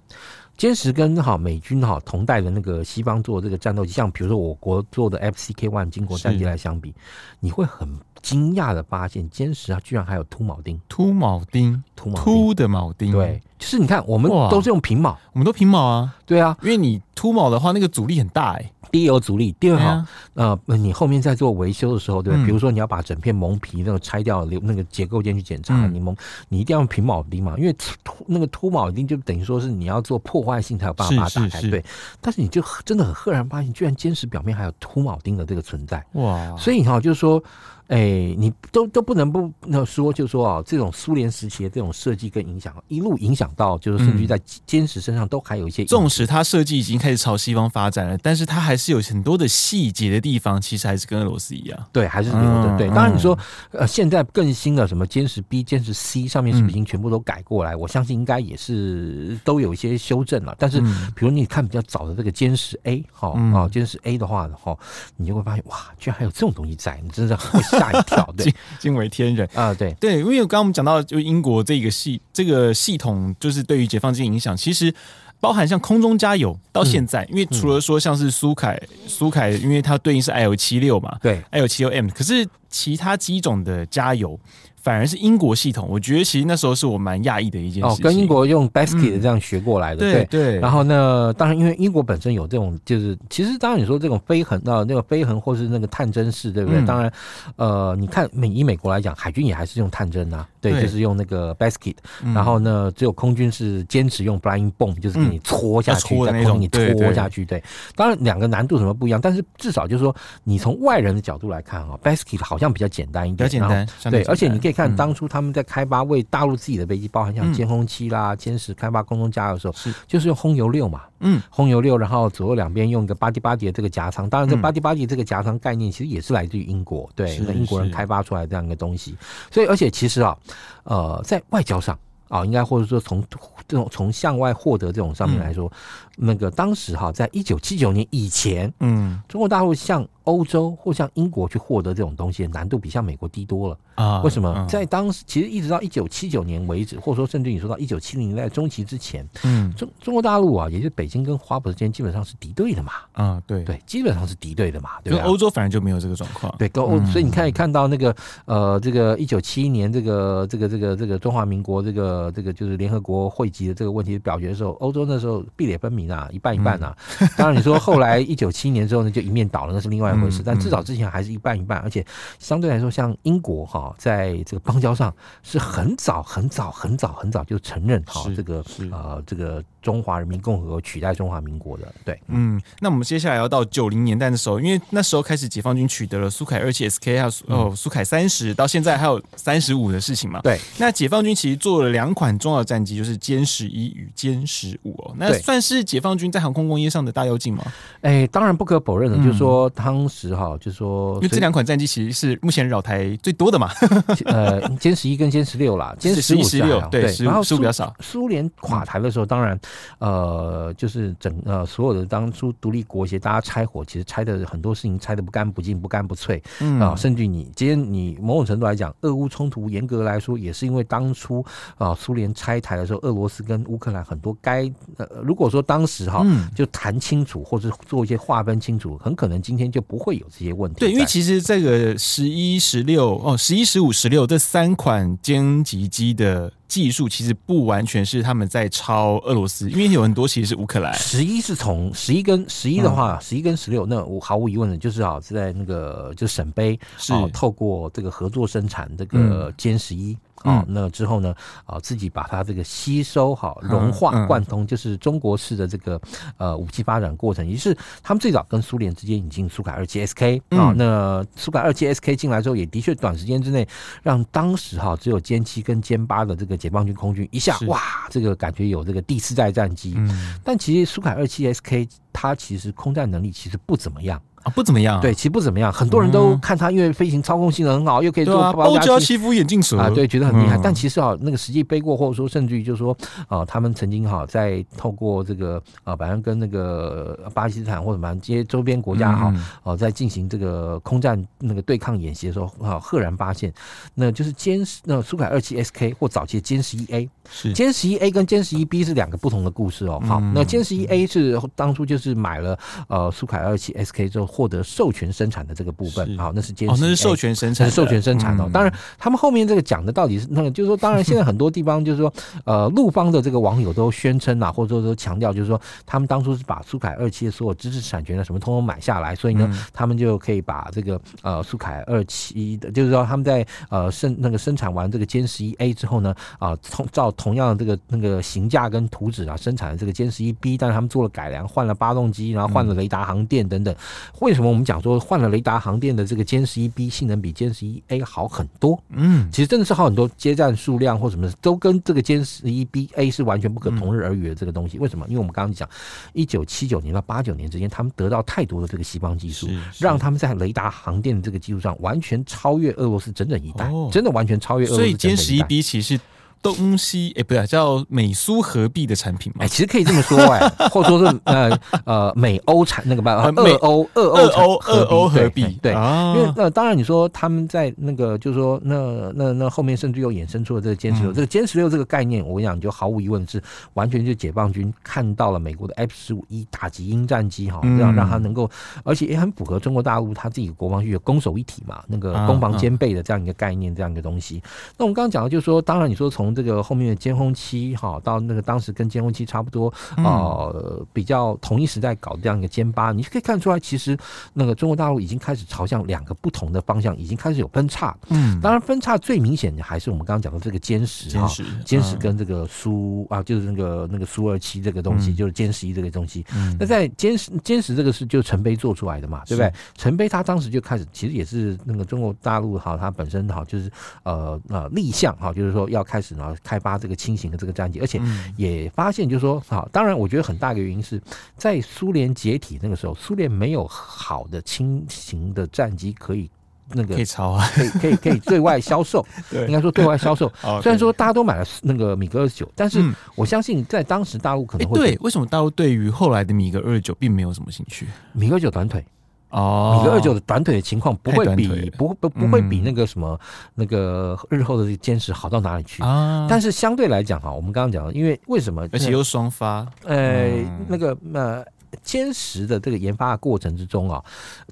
歼十跟哈美军哈同代的那个西方做的这个战斗机，像比如说我国做的 FCK One 经国战机来相比，你会很惊讶的发现，歼十啊居然还有凸铆钉，凸铆钉，凸铆凸的铆钉，对，就是你看，我们都是用平铆，我们都平铆啊，对啊，因为你凸铆的话，那个阻力很大哎、欸。第一有阻力，第二哈，呃，你后面在做维修的时候，对吧？比如说你要把整片蒙皮那个拆掉，留那个结构件去检查，你蒙，你一定要用平铆钉嘛，因为凸那个凸铆钉就等于说是你要做破坏性才有办法把它打开，对。但是你就真的很赫然发现，居然歼十表面还有凸铆钉的这个存在，哇！所以哈，就是说。哎、欸，你都都不能不那说，就是说啊，这种苏联时期的这种设计跟影响，一路影响到，就是甚至在歼十身上都还有一些。纵使它设计已经开始朝西方发展了，但是它还是有很多的细节的地方，其实还是跟俄罗斯一样。对，还是留的。对，当然你说呃，现在更新的什么歼十 B、歼十 C 上面是不是已经全部都改过来？我相信应该也是都有一些修正了。但是，比如你看比较早的这个歼十 A 哈啊，歼十 A 的话哈，你就会发现哇，居然还有这种东西在，你真的会。吓一跳，对，惊为天人啊！对对，因为刚刚我们讲到，就英国这个系这个系统，就是对于解放军影响，其实包含像空中加油到现在，嗯、因为除了说像是苏凯苏凯，因为它对应是 IL 七六嘛，对，IL 七六 M，可是其他机种的加油。反而是英国系统我觉得其实那时候是我蛮讶异的一件事情。跟英国用 basket 这样学过来的对对。然后呢当然因为英国本身有这种就是其实当然你说这种飞痕啊那个飞痕或是那个探针式对不对？当然呃你看美以美国来讲海军也还是用探针呐对就是用那个 basket 然后呢只有空军是坚持用 blind bone 就是给你搓下去的那种你戳下去对。当然两个难度什么不一样但是至少就是说你从外人的角度来看啊 basket 好像比较简单一点简单对而且你可以看当初他们在开发为大陆自己的飞机，包含像歼轰七啦、歼十开发空中加油的时候，是。就是用轰油六嘛，嗯，轰油六，然后左右两边用一个 body body 的这个夹舱，当然这 body body 这个夹舱概念其实也是来自于英国，对，那英国人开发出来这样一个东西。所以，而且其实啊，呃，在外交上啊，应该或者说从这种从向外获得这种上面来说，那个当时哈，在一九七九年以前，嗯，中国大陆向欧洲或向英国去获得这种东西，难度比向美国低多了啊？为什么？在当时，其实一直到一九七九年为止，或者说甚至你说到一九七零年代中期之前，嗯，中中国大陆啊，也就是北京跟花圃之间基本上是敌对的嘛。啊，对对，基本上是敌对的嘛。对，欧洲反正就没有这个状况。对，跟欧，所以你看，看到那个呃，这个一九七一年这个这个这个这个中华民国这个这个就是联合国汇集的这个问题表决的时候，欧洲那时候壁垒分明啊，一半一半啊。当然你说后来一九七一年之后呢，就一面倒了，那是另外一回事。但至少之前还是一半一半，而且相对来说，像英国哈，在这个邦交上是很早很早很早很早就承认哈这个呃这个中华人民共和国取代中华民国的。对，嗯，那我们接下来要到九零年代的时候，因为那时候开始解放军取得了苏凯二七 SK 还有哦苏凯三十，到现在还有三十五的事情嘛。对，那解放军其实做了两款重要战机，就是歼十一与歼十五哦，那算是解放军在航空工业上的大跃进吗？哎，当然不可否认的，就是说当时哈。就是说，因为这两款战机其实是目前扰台最多的嘛。呃，歼十一跟歼十六啦，歼十五十六对，然后十五比较少。苏联垮台的时候，当然，呃，就是整呃所有的当初独立国协，大家拆伙，其实拆的很多事情拆的不干不净、不干不脆啊。甚至你今天你某种程度来讲，俄乌冲突严格来说也是因为当初啊苏联拆台的时候，俄罗斯跟乌克兰很多该呃如果说当时哈就谈清楚或者做一些划分清楚，很可能今天就不会有这些问题。对，因为其实这个十一、十六哦，十一、十五、十六这三款歼击机的技术，其实不完全是他们在抄俄罗斯，因为有很多其实是乌克兰。十一是从十一跟十一的话，十一跟十六，那我毫无疑问的就是啊，是在那个就沈杯是透过这个合作生产这个歼十一。啊、哦，那之后呢？啊，自己把它这个吸收好、融化、贯通，就是中国式的这个呃武器发展过程。也是他们最早跟苏联之间引进苏凯二七 SK 啊，那苏凯二七 SK 进来之后，也的确短时间之内让当时哈只有歼七跟歼八的这个解放军空军一下哇，这个感觉有这个第四代战机。但其实苏凯二七 SK 它其实空战能力其实不怎么样。啊，不怎么样。对，其实不怎么样。很多人都看他，因为飞行操控性能很好，又可以做包胶欺负眼镜蛇啊，对，觉得很厉害。但其实啊，那个实际背过，或者说甚至于就是说啊，他们曾经哈在透过这个啊，反正跟那个巴基斯坦或者什么这些周边国家哈，哦，在进行这个空战那个对抗演习的时候啊，赫然发现，那就是歼那苏凯二七 SK 或早期的歼十一 A，是歼十一 A 跟歼十一 B 是两个不同的故事哦。好，那歼十一 A 是当初就是买了呃苏凯二七 SK 之后。获得授权生产的这个部分，好，那是歼十一 A，那是授权生产，是授权生产哦。当然，他们后面这个讲的到底是那个，就是说，当然现在很多地方就是说，呃，陆方的这个网友都宣称啊，或者说都强调，就是说，他们当初是把苏凯二七的所有知识产权啊什么通通买下来，所以呢，他们就可以把这个呃苏凯二七的，就是说他们在呃生那个生产完这个歼十一 A 之后呢，啊，同照同样的这个那个型价跟图纸啊生产的这个歼十一 B，但是他们做了改良，换了发动机，然后换了雷达航电等等。为什么我们讲说换了雷达航电的这个歼十一 B 性能比歼十一 A 好很多？嗯，其实真的是好很多，接站数量或什么都跟这个歼十一 B A 是完全不可同日而语的这个东西。为什么？因为我们刚刚讲，一九七九年到八九年之间，他们得到太多的这个西方技术，让他们在雷达航电的这个技术上完全超越俄罗斯整整一代，真的完全超越俄罗斯。所以歼十一 B 其实。东西哎、欸，不是叫美苏合璧的产品嘛？哎、欸，其实可以这么说哎、欸，或者说是呃呃美欧产那个办法，俄欧俄欧俄欧合璧对，因为那当然你说他们在那个就是说那那那后面甚至又衍生出了这个歼十六，这个歼十六这个概念，我跟你讲，就毫无疑问是完全就解放军看到了美国的 F 十五 E 打击鹰战机哈，这样让他能够，而且也很符合中国大陆他自己国防需求，攻守一体嘛，那个攻防兼备的这样一个概念，这样一个东西。那我们刚刚讲的就是说，当然你说从从这个后面的歼轰七哈，到那个当时跟歼轰七差不多，呃，比较同一时代搞这样一个歼八，你就可以看出来，其实那个中国大陆已经开始朝向两个不同的方向，已经开始有分叉。嗯，当然分叉最明显的还是我们刚刚讲的这个歼十哈，歼十跟这个苏啊，就是那个那个苏二七这个东西，就是歼十一这个东西。那在歼十歼十这个是就陈飞做出来的嘛，对不对？陈飞他当时就开始，其实也是那个中国大陆哈，他本身哈就是呃呃立项哈，就是说要开始呢开发这个轻型的这个战机，而且也发现就是说好，当然我觉得很大一个原因是在苏联解体那个时候，苏联没有好的轻型的战机可以那个可以抄啊，可以可以可以对外销售，应该说对外销售。虽然说大家都买了那个米格二十九，但是我相信在当时大陆可能会对为什么大陆对于后来的米格二十九并没有什么兴趣？米格二九短腿。哦，米格二九的短腿的情况不会比不不不会比那个什么、嗯、那个日后的坚持好到哪里去啊？但是相对来讲哈，我们刚刚讲的，因为为什么？而且又双发，呃，嗯、那个呃。歼十的这个研发的过程之中啊，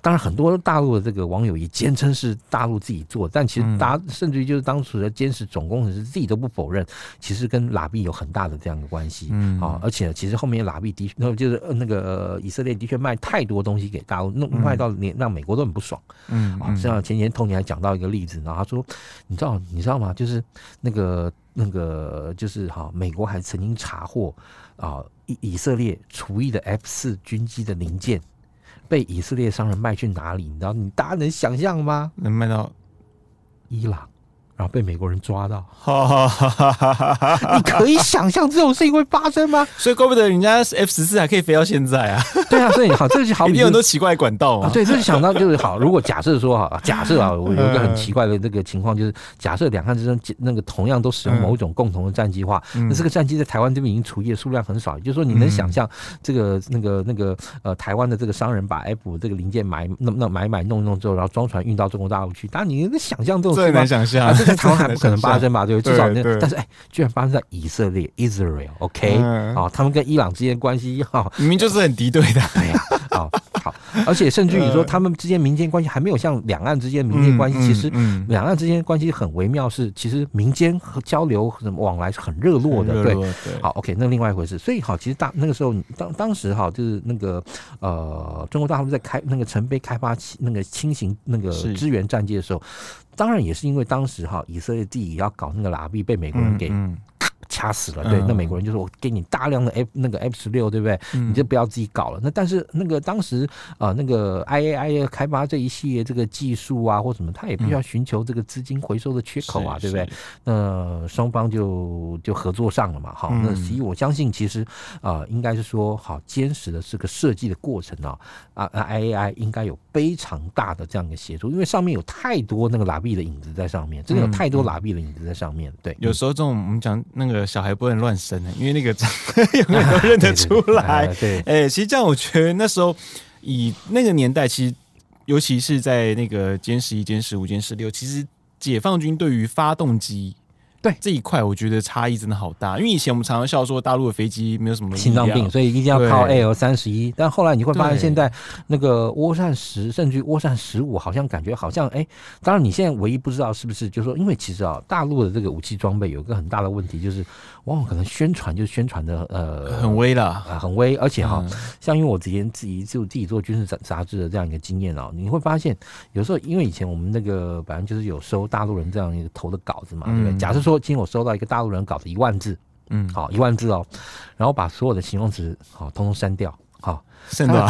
当然很多大陆的这个网友也坚称是大陆自己做，但其实大甚至于就是当时的歼十总工程师自己都不否认，其实跟拉比有很大的这样的关系。嗯啊，而且其实后面拉比的确，那就是那个以色列的确卖太多东西给大陆，弄卖到连让美国都很不爽。嗯啊，像前年 Tony 还讲到一个例子，然后他说，你知道你知道吗？就是那个那个就是哈，美国还曾经查获。啊，以以色列厨艺的 F 四军机的零件被以色列商人卖去哪里？你知道？你大家能想象吗？能卖到伊朗。然后被美国人抓到，你可以想象这种事情会发生吗？所以怪不得人家 F 十四还可以飞到现在啊！对啊，所以好，这就好比，有很多奇怪的管道啊。对，这就想到就是好，如果假设说哈，假设啊，我有一个很奇怪的这个情况，就是假设两岸之间那个同样都使用某一种共同的战机的话，那这个战机在台湾这边已经除役的数量很少，也就是说，你能想象这个那个那个呃台湾的这个商人把 F 这个零件买那那买买弄弄之后，然后装船运到中国大陆去，当然你能想象这种事吗？最难想象。在台湾还不可能发生吧？对，至少那，但是哎，居然发生在以色列 （Israel），OK，哦，他们跟伊朗之间关系好，明明就是很敌对的，对呀，好，好，而且甚至于说，他们之间民间关系还没有像两岸之间民间关系，其实两岸之间关系很微妙，是其实民间和交流什么往来是很热络的，对，好，OK，那另外一回事。所以好，其实大那个时候当当时哈，就是那个呃，中国大陆在开那个陈飞开发那个轻型那个支援战机的时候。当然也是因为当时哈，以色列自己要搞那个拉比被美国人给掐死了。对，那美国人就说：“我给你大量的 F 那个 F 十六，对不对？你就不要自己搞了。”那但是那个当时啊，那个 IAI 开发这一系列这个技术啊或什么，他也必须要寻求这个资金回收的缺口啊，对不对？那双方就就合作上了嘛。好，那所以我相信其实啊，应该是说好坚实的这个设计的过程啊啊 IAI 应该有非常大的这样一个协助，因为上面有太多那个拉比。的影子在上面，真的有太多拉比的影子在上面。对，有时候这种我们讲那个小孩不能乱生的，因为那个长有没有认得出来？对，哎，其实这样我觉得那时候以那个年代，其实尤其是在那个歼十一、歼十五、歼十六，其实解放军对于发动机。对这一块，我觉得差异真的好大。因为以前我们常常笑说大陆的飞机没有什么心脏病，所以一定要靠 AL 三十一。但后来你会发现，现在那个涡扇十甚至涡扇十五，好像感觉好像哎。当然，你现在唯一不知道是不是，就是说，因为其实啊，大陆的这个武器装备有一个很大的问题，就是往往可能宣传就是宣传的呃很微了，很微。而且哈，像因为我之前自己就自己做军事杂杂志的这样一个经验啊，你会发现有时候因为以前我们那个反正就是有收大陆人这样一个投的稿子嘛，对不对？假设说。说今天我收到一个大陆人搞的一万字，嗯，好一万字哦，然后把所有的形容词好通通删掉，好剩多少？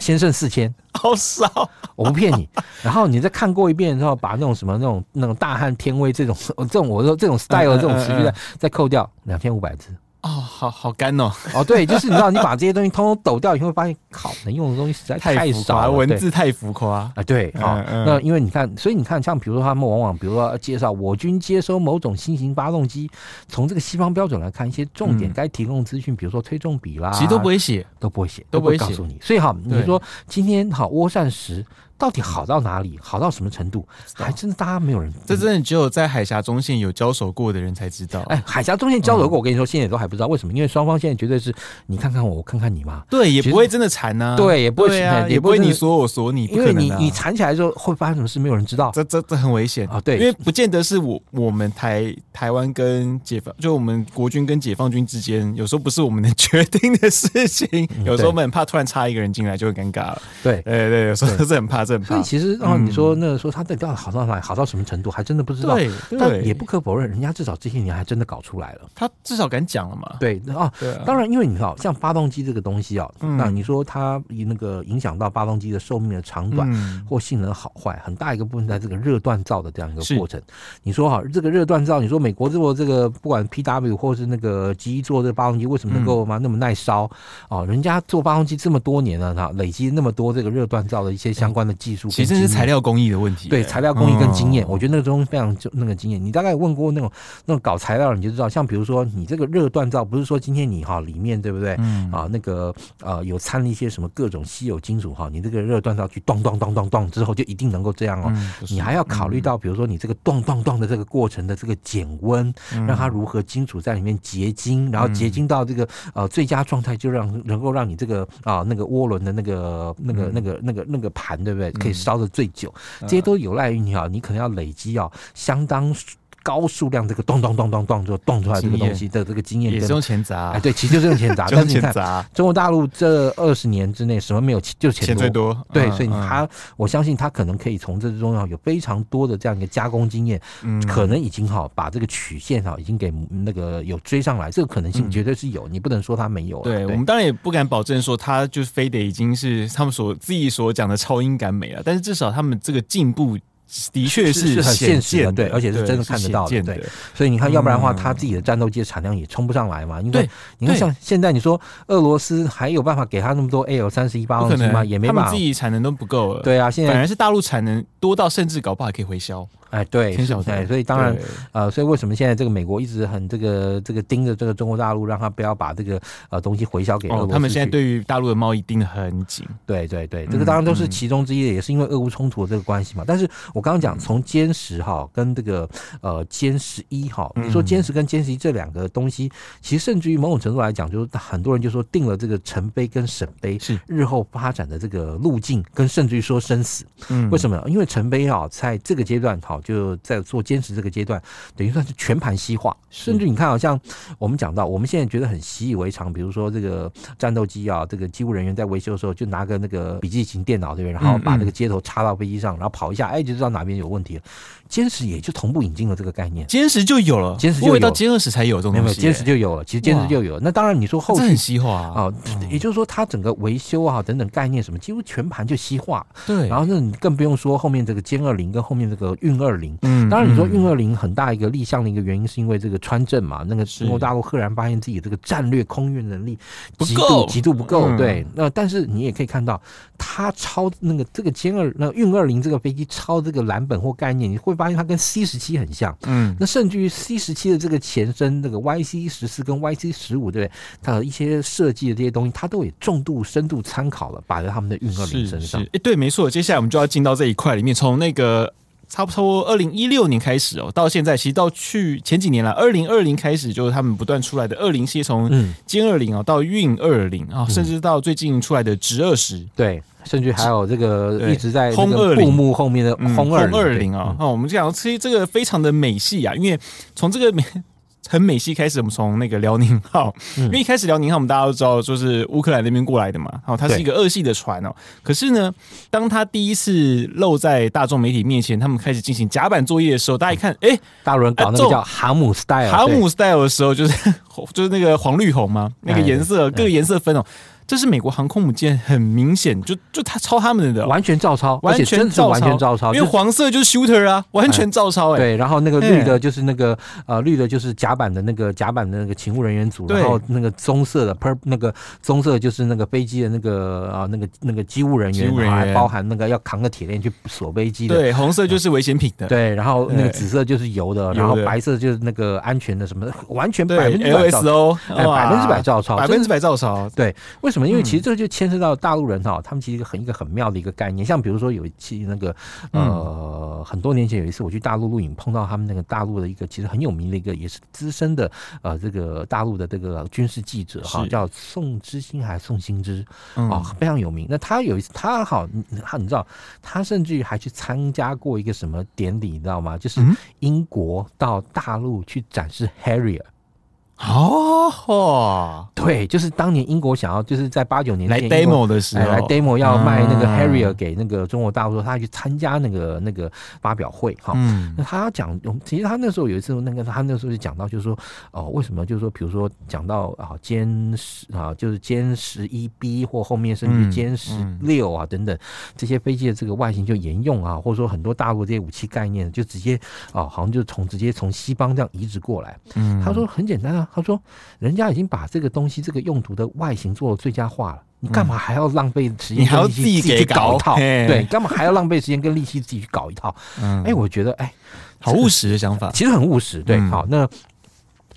先剩四千，好少，我不骗你。然后你再看过一遍之后，把那种什么那种那种大汉天威这种这种我说这种 style 这种词句再再扣掉两千五百字。哦，好好干哦！哦，对，就是你知道，你把这些东西通通抖掉以后，会发现靠，能用的东西实在太少了，文字太浮夸啊！对，好，那因为你看，所以你看，像比如说他们往往，比如说介绍我军接收某种新型发动机，从这个西方标准来看，一些重点该提供资讯，比如说推重比啦，其实都不会写，都不会写，都不会告诉你。所以哈，你说今天好，涡扇十到底好到哪里，好到什么程度，还真的大家没有人，这真的只有在海峡中线有交手过的人才知道。哎，海峡中线交手过，我跟你说，现在都还不知道为什么，因为双方现在绝对是你看看我，我看看你嘛。对，也不会真的缠呐。对，也不会啊，也不会你锁我锁你，因为你你缠起来之后会发生什么事，没有人知道。这这这很危险啊！对，因为不见得是我我们台台湾跟解放，就我们国军跟解放军之间，有时候不是我们能 决定的事情。有时候我们很怕突然插一个人进来就会尴尬了。对，对对，有时候是很怕，这很怕。所以其实啊，你说那个说他到底好到哪里，好到什么程度，还真的不知道。对，但也不可否认，人家至少这些年还真的搞出来了。他至少敢讲了嘛？对啊，当然，因为你知道，像发动机这个东西啊，那你说它以那个影响到发动机的寿命的长短或性能好坏，很大一个部分在这个热锻造的这样一个过程。你说哈，这个热锻造，你说美国做这个不管 PW 或是那个 GE 做这个发动机，为什么能够嘛那么耐烧？哦，人家做发动机这么多年了，哈，累积那么多这个热锻造的一些相关的技术，其实是材料工艺的问题。对，材料工艺跟经验，我觉得那个东西非常就那个经验。你大概问过那种那种搞材料，你就知道，像比如说你这个热锻造，不是说今天你哈里面对不对？啊，那个呃有掺了一些什么各种稀有金属哈，你这个热锻造去咚咚咚咚咚之后，就一定能够这样哦。你还要考虑到，比如说你这个咚咚咚的这个过程的这个减温，让它如何金属在里面结晶，然后结晶到这个呃最佳状态，就让能够让你这个啊那个涡轮的那个那个那个那个那个盘，对不对？可以烧的最久，这些都有赖于你啊，你可能要累积啊相当。高数量这个咚咚咚咚咚就咚出来这个东西的这个经验也是用钱砸，哎，对，其实就是用钱砸。但是你看，中国大陆这二十年之内什么没有，就钱钱最多。对，所以他我相信他可能可以从这之中要有非常多的这样一个加工经验，嗯可能已经哈把这个曲线哈已经给那个有追上来，这个可能性绝对是有，你不能说他没有。对，我们当然也不敢保证说他就是非得已经是他们所自己所讲的超音感美了，但是至少他们这个进步。的确是很现实的，对，而且是真的看得到的，对。所以你看，要不然的话，他自己的战斗机的产量也冲不上来嘛。因为你看，像现在你说俄罗斯还有办法给他那么多 AL 三十一八号机吗？也没办法，他们自己产能都不够了。对啊，现在反而是大陆产能多到甚至搞不好还可以回销。哎，对，对，所以当然，呃，所以为什么现在这个美国一直很这个这个盯着这个中国大陆，让他不要把这个呃东西回销给俄罗斯？他们现在对于大陆的贸易盯得很紧。对对对，这个当然都是其中之一，也是因为俄乌冲突的这个关系嘛。但是我刚刚讲从歼十哈跟这个呃歼十一哈，你说歼十跟歼十一这两个东西，其实甚至于某种程度来讲，就是很多人就说定了这个成碑跟沈碑是日后发展的这个路径，跟甚至于说生死。嗯，为什么？因为成碑啊，在这个阶段哈就在做。坚持这个阶段，等于算是全盘西化，甚至你看，好像我们讲到，我们现在觉得很习以为常，比如说这个战斗机啊，这个机务人员在维修的时候，就拿个那个笔记型电脑，对不对？然后把那个接头插到飞机上，然后跑一下，哎，就知道哪边有问题了。歼十也就同步引进了这个概念，歼十就有了，歼十就有，到歼二十才有这种东西，没有，歼十就有了，其实歼十就有了。那当然，你说后续很西化啊，也就是说，它整个维修啊等等概念什么，几乎全盘就西化。对，然后那你更不用说后面这个歼二零跟后面这个运二零。嗯，当然你说运二零很大一个立项的一个原因，是因为这个川政嘛，那个中国大陆赫然发现自己这个战略空运能力极度极度不够。对，那但是你也可以看到，它超那个这个歼二那运二零这个飞机超这个蓝本或概念，你会发现它跟 C 十七很像，嗯，那甚至于 C 十七的这个前身，那个 YC 十四跟 YC 十五，对不对？它的一些设计的这些东西，它都也重度、深度参考了，摆在他们的运二零身上。哎，对，没错。接下来我们就要进到这一块里面，从那个差不多二零一六年开始哦，到现在，其实到去前几年了，二零二零开始，就是他们不断出来的二零系，从歼二零哦到运二零啊，甚至到最近出来的直二十，对。甚至还有这个一直在轰二零。幕后面的轰二零。啊，那我们讲其实这个非常的美系啊，因为从这个美很美系开始，我们从那个辽宁号，因为一开始辽宁号我们大家都知道，就是乌克兰那边过来的嘛，然后它是一个俄系的船哦。可是呢，当它第一次露在大众媒体面前，他们开始进行甲板作业的时候，大家一看，哎，大陆人搞那个叫航母 style，航母 style 的时候，就是 就是那个黄绿红嘛，那个颜色各个颜色分哦。这是美国航空母舰，很明显就就他抄他们的，完全照抄，完全照完全照抄，因为黄色就是 shooter 啊，完全照抄哎。对，然后那个绿的就是那个呃绿的就是甲板的那个甲板的那个勤务人员组，然后那个棕色的 per 那个棕色就是那个飞机的那个啊那个那个机务人员，还包含那个要扛个铁链去锁飞机的。对，红色就是危险品的。对，然后那个紫色就是油的，然后白色就是那个安全的什么的，完全百分之百照抄，百分之百照抄，百分之百照抄。对，为什么？因为其实这个就牵涉到大陆人哈，他们其实很一个很妙的一个概念。像比如说有一期那个呃，很多年前有一次我去大陆录影，碰到他们那个大陆的一个其实很有名的一个也是资深的呃这个大陆的这个军事记者哈，叫宋之星还是宋兴之啊，非常有名。那他有一次他好他你知道他甚至于还去参加过一个什么典礼，你知道吗？就是英国到大陆去展示 Harrier。哦，对，就是当年英国想要就是在八九年来 demo 的时候，来 demo 要卖那个 Harrier 给那个中国大陆，说他去参加那个那个发表会哈。嗯，那他讲，其实他那时候有一次那个他那时候就讲到，就是说哦，为什么就是说，比如说讲到啊歼十啊，就是歼十一 B 或后面甚至歼十六啊等等这些飞机的这个外形就沿用啊，或者说很多大陆这些武器概念就直接啊，好像就从直接从西方这样移植过来。嗯，他说很简单啊。他说：“人家已经把这个东西、这个用途的外形做了最佳化了，你干嘛还要浪费时间？你还要自己去搞一套？对，干嘛还要浪费时间跟力气自己去搞一套？哎、欸，我觉得，哎，好务实的想法，其实很务实。对，好，那。”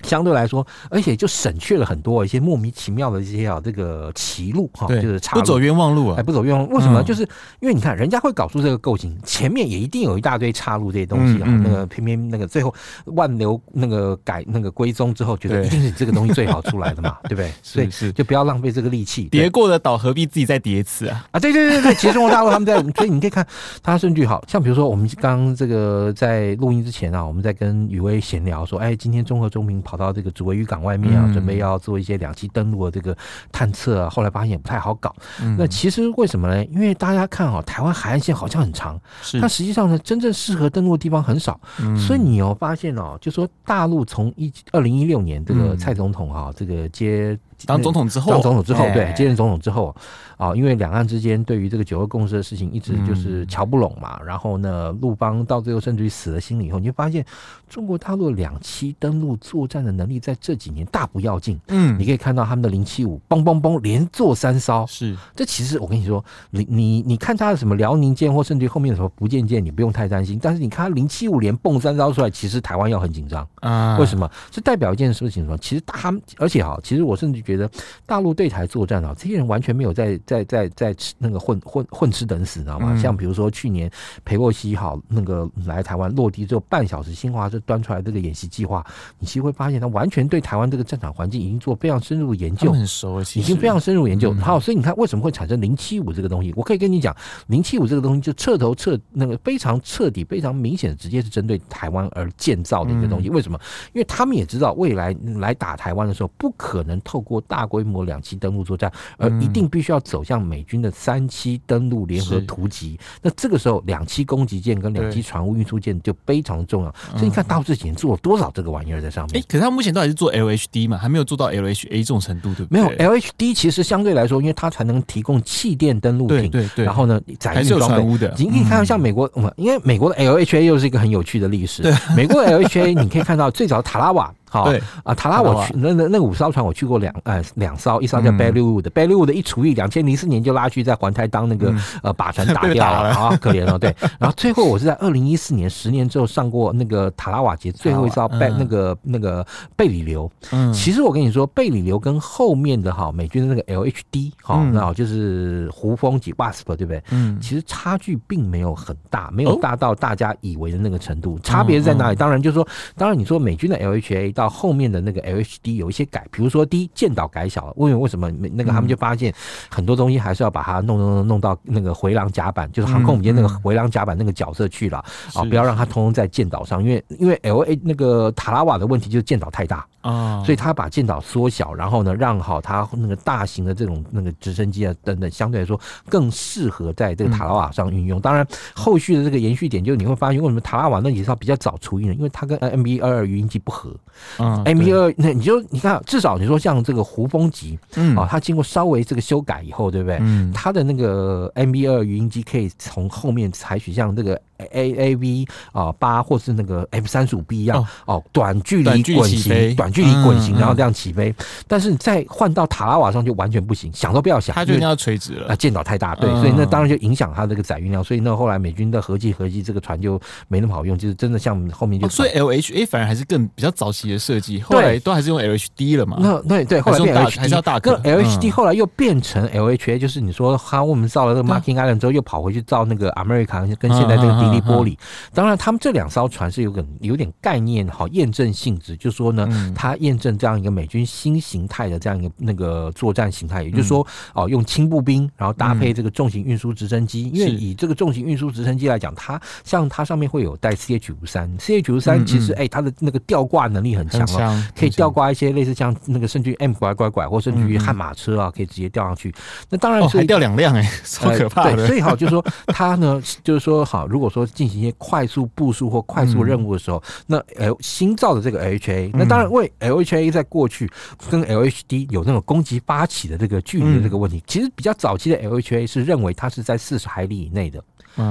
相对来说，而且就省去了很多一些莫名其妙的这些啊，这个歧路哈，就是岔路不走冤枉路啊，哎，不走冤枉路。为什么？就是因为你看，人家会搞出这个构型，前面也一定有一大堆岔路这些东西啊。那个偏偏那个最后万流那个改那个归宗之后，觉得一定是你这个东西最好出来的嘛，对不对？所以是就不要浪费这个力气。叠过的岛何必自己再叠一次啊？啊，对对对对，其实中国大陆他们在，所以你可以看他顺序好像比如说我们刚刚这个在录音之前啊，我们在跟雨薇闲聊说，哎，今天综合中平跑到这个竹围渔港外面啊，准备要做一些两栖登陆的这个探测啊，后来发现也不太好搞。那其实为什么呢？因为大家看啊，台湾海岸线好像很长，是，但实际上呢，真正适合登陆的地方很少。所以你要发现哦，就说大陆从一二零一六年这个蔡总统啊，这个接。当总统之后，当总统之后，对，接任总统之后啊，因为两岸之间对于这个九二共识的事情一直就是瞧不拢嘛，然后呢，陆邦到最后甚至于死了心了以后，你就发现中国大陆两栖登陆作战的能力在这几年大不要紧。嗯，你可以看到他们的零七五，嘣嘣嘣，连做三艘。是，这其实我跟你说，你你你看他的什么辽宁舰或甚至于后面的什么福建舰，你不用太担心。但是你看他零七五连蹦三艘出来，其实台湾要很紧张啊。为什么？这代表一件事情什么？其实他们，而且哈，其实我甚至觉得大陆对台作战啊，这些人完全没有在在在在吃那个混混混吃等死，知道吗？像比如说去年裴洛西好那个来台湾落地之后半小时，新华社端出来这个演习计划，你其实会发现他完全对台湾这个战场环境已经做非常深入的研究，很熟，已经非常深入研究。好，所以你看为什么会产生零七五这个东西？我可以跟你讲，零七五这个东西就彻头彻那个非常彻底、非常明显，直接是针对台湾而建造的一个东西。为什么？因为他们也知道未来来打台湾的时候，不可能透过大规规模两栖登陆作战，而一定必须要走向美军的三栖登陆联合突击。那这个时候，两栖攻击舰跟两栖船坞运输舰就非常重要。所以你看，大陆这几年做了多少这个玩意儿在上面？哎，可是他目前到底是做 LHD 嘛，还没有做到 LHA 这种程度，对不对？没有 LHD，其实相对来说，因为它才能提供气垫登陆艇，对对。然后呢，载运装备。你可以看到，像美国，因为美国的 LHA 又是一个很有趣的历史。对，美国的 LHA 你可以看到最早塔拉瓦。好，对啊，塔拉我去那那那五艘船我去过两呃两艘，一艘叫 Ballywood 的 Ballywood 的一除以，两千零四年就拉去在环台当那个呃靶船 打掉了，好可怜了，对。然后最后我是在二零一四年十年之后上过那个塔拉瓦节最后一艘贝那个那个贝里流。嗯，其实我跟你说，贝里流跟后面的哈美军的那个 LHD 哈，那就是胡蜂级 Wasp 对不对？嗯，其实差距并没有很大，没有大到大家以为的那个程度。差别在哪里？当然就是说，当然你说美军的 LHA。到后面的那个 LHD 有一些改，比如说第一舰岛改小了，为为什么那个他们就发现很多东西还是要把它弄弄弄到那个回廊甲板，就是航空母舰那个回廊甲板那个角色去了啊，不要让它通通在舰岛上，因为因为 LA 那个塔拉瓦的问题就是舰岛太大。啊，所以他把舰岛缩小，然后呢，让好他那个大型的这种那个直升机啊等等，相对来说更适合在这个塔拉瓦上运用。当然，后续的这个延续点就是你会发现，为什么塔拉瓦那几艘比较早出运呢？因为它跟 MB 二二鱼鹰机不合。嗯，MB 二那你就你看，至少你说像这个胡风级，嗯啊，它经过稍微这个修改以后，对不对？嗯，它的那个 MB 二语音机可以从后面采取像这个。A A V 啊八或是那个 F 三十五 B 一样哦，短距离滚行、短距离滚行，然后这样起飞。但是再换到塔拉瓦上就完全不行，想都不要想，它就一定要垂直了。啊，舰岛太大，对，所以那当然就影响它这个载运量。所以那后来美军的合计合计这个船就没那么好用，就是真的像后面就所以 L H A 反而还是更比较早期的设计，后来都还是用 L H D 了嘛。那对对，后来变 H 还是要大个，L H D 后来又变成 L H A，就是你说他我们造了这个 Marking Island 之后，又跑回去造那个 America，跟现在这个迪利波里。当然，他们这两艘船是有个有点概念，好验证性质，就是说呢，它验证这样一个美军新形态的这样一个那个作战形态，也就是说，哦，用轻步兵，然后搭配这个重型运输直升机。因为以这个重型运输直升机来讲，它像它上面会有带 C H 五三，C H 五三其实哎，它的那个吊挂能力很强哦，可以吊挂一些类似像那个甚至于 M 拐拐拐，或甚至于悍马车啊，可以直接吊上去。那当然是吊两辆哎，超可怕的。所以好，就是说它呢，就是说好，如果说进行一些快速部署或快速任务的时候，那 L 新造的这个 LHA，那当然为 LHA 在过去跟 LHD 有那种攻击发起的这个距离的这个问题，其实比较早期的 LHA 是认为它是在四十海里以内的，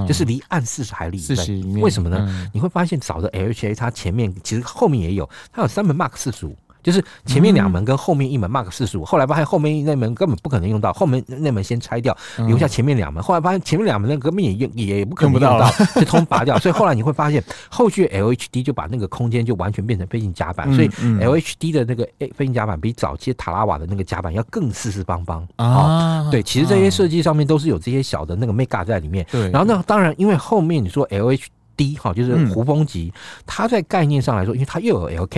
就是离岸四十海里以内。为什么呢？你会发现早的 LHA 它前面其实后面也有，它有三门 Mark 四十五。就是前面两门跟后面一门 Mark 四十五，后来发现后面那门根本不可能用到，后面那门先拆掉，留下前面两门。后来发现前面两门那根本也用也不可能用到，就通拔掉。所以后来你会发现，后续 LHD 就把那个空间就完全变成飞行甲板，所以 LHD 的那个飞行甲板比早期塔拉瓦的那个甲板要更四四方方啊。对，其实这些设计上面都是有这些小的那个 mega 在里面。对，然后呢，当然因为后面你说 LH。D 哈，就是胡风级，它在概念上来说，因为它又有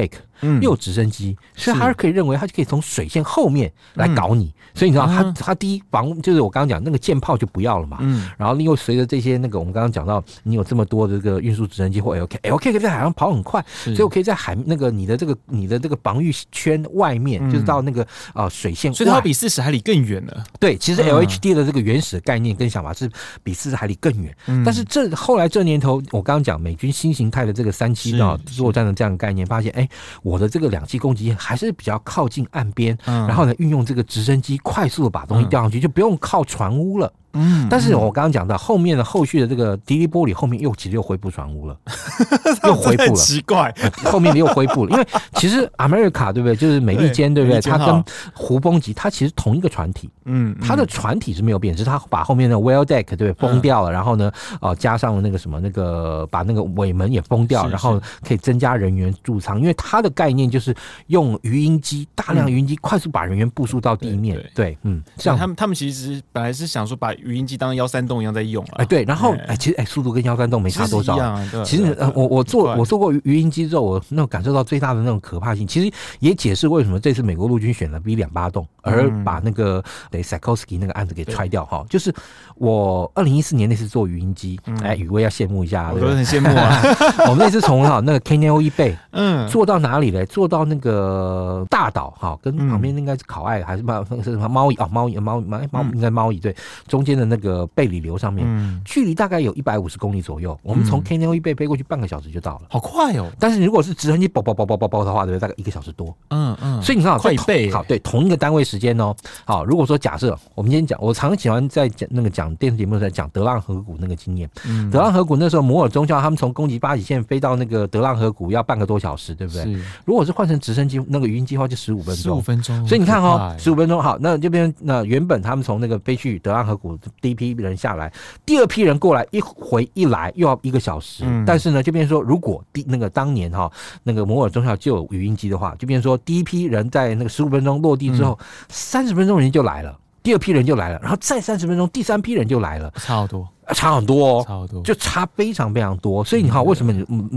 又有直升机，所以他是可以认为他就可以从水线后面来搞你。所以你知道，他他第一防就是我刚刚讲那个舰炮就不要了嘛。嗯然后你又随着这些那个我们刚刚讲到，你有这么多的这个运输直升机或 LK，LK LK 可以在海上跑很快，所以我可以在海那个你的这个你的这个防御圈外面，就是到那个啊水线，所以它比四十海里更远了。对，其实 LHD 的这个原始概念跟想法是比四十海里更远。但是这后来这年头我。刚刚讲美军新形态的这个三栖啊作战的这样的概念，发现哎，我的这个两栖攻击舰还是比较靠近岸边，然后呢，运用这个直升机快速的把东西吊上去，就不用靠船坞了。嗯，但是我刚刚讲到后面的后续的这个迪利波里后面又其实又恢复船坞了，又恢复了，奇怪，后面又恢复了，因为其实 America 对不对？就是美利坚对不对？它跟胡蜂级它其实同一个船体，嗯，它的船体是没有变，只是它把后面的 well deck 对不对？封掉了，然后呢，哦加上了那个什么那个把那个尾门也崩掉，然后可以增加人员驻舱，因为它的概念就是用鱼鹰机大量鱼鹰机快速把人员部署到地面，对，嗯，像他们他们其实本来是想说把鱼鹰机当幺三洞一样在用啊，哎对，然后哎。其实哎速度跟幺三洞没差多少，其实呃我我做我做过语音机之后，我那种感受到最大的那种可怕性，其实也解释为什么这次美国陆军选了 B 两八洞，而把那个对 Sikorsky 那个案子给踹掉哈，就是我二零一四年那次做语音机，哎宇威要羡慕一下，我都很羡慕啊，我们那次从哈那个 KNOE Bay 嗯。做到哪里嘞？做到那个大岛哈，跟旁边应该是考爱还是猫是什么猫蚁哦猫蚁猫猫猫应该猫蚁对中间的那个。呃，贝里流上面，距离大概有一百五十公里左右。我们从 KNOE Bay 飞过去，半个小时就到了，好快哦！但是如果是直升机，爆爆爆爆爆爆的话，对不对，大概一个小时多。嗯嗯，所以你看，快一倍。好，对，同一个单位时间哦。好，如果说假设我们今天讲，我常喜欢在讲那个讲电视节目在讲德浪河谷那个经验。德浪河谷那时候摩尔中校他们从攻击巴以线飞到那个德浪河谷要半个多小时，对不对？如果是换成直升机，那个语音机的话就十五分钟。十五分钟。所以你看哦，十五分钟。好，那这边那原本他们从那个飞去德浪河谷第一批人下来。第二批人过来，一回一来又要一个小时。嗯、但是呢，就变成说，如果第那个当年哈那个摩尔中校就有语音机的话，就变成说，第一批人在那个十五分钟落地之后，三十、嗯、分钟人就来了，第二批人就来了，然后再三十分钟，第三批人就来了，差好多，差很多哦，差好多，就差非常非常多。所以你看，为什么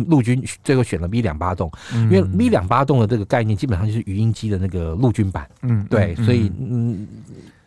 陆军最后选了 V 两八栋？嗯、因为 V 两八栋的这个概念基本上就是语音机的那个陆军版。嗯，对，所以嗯。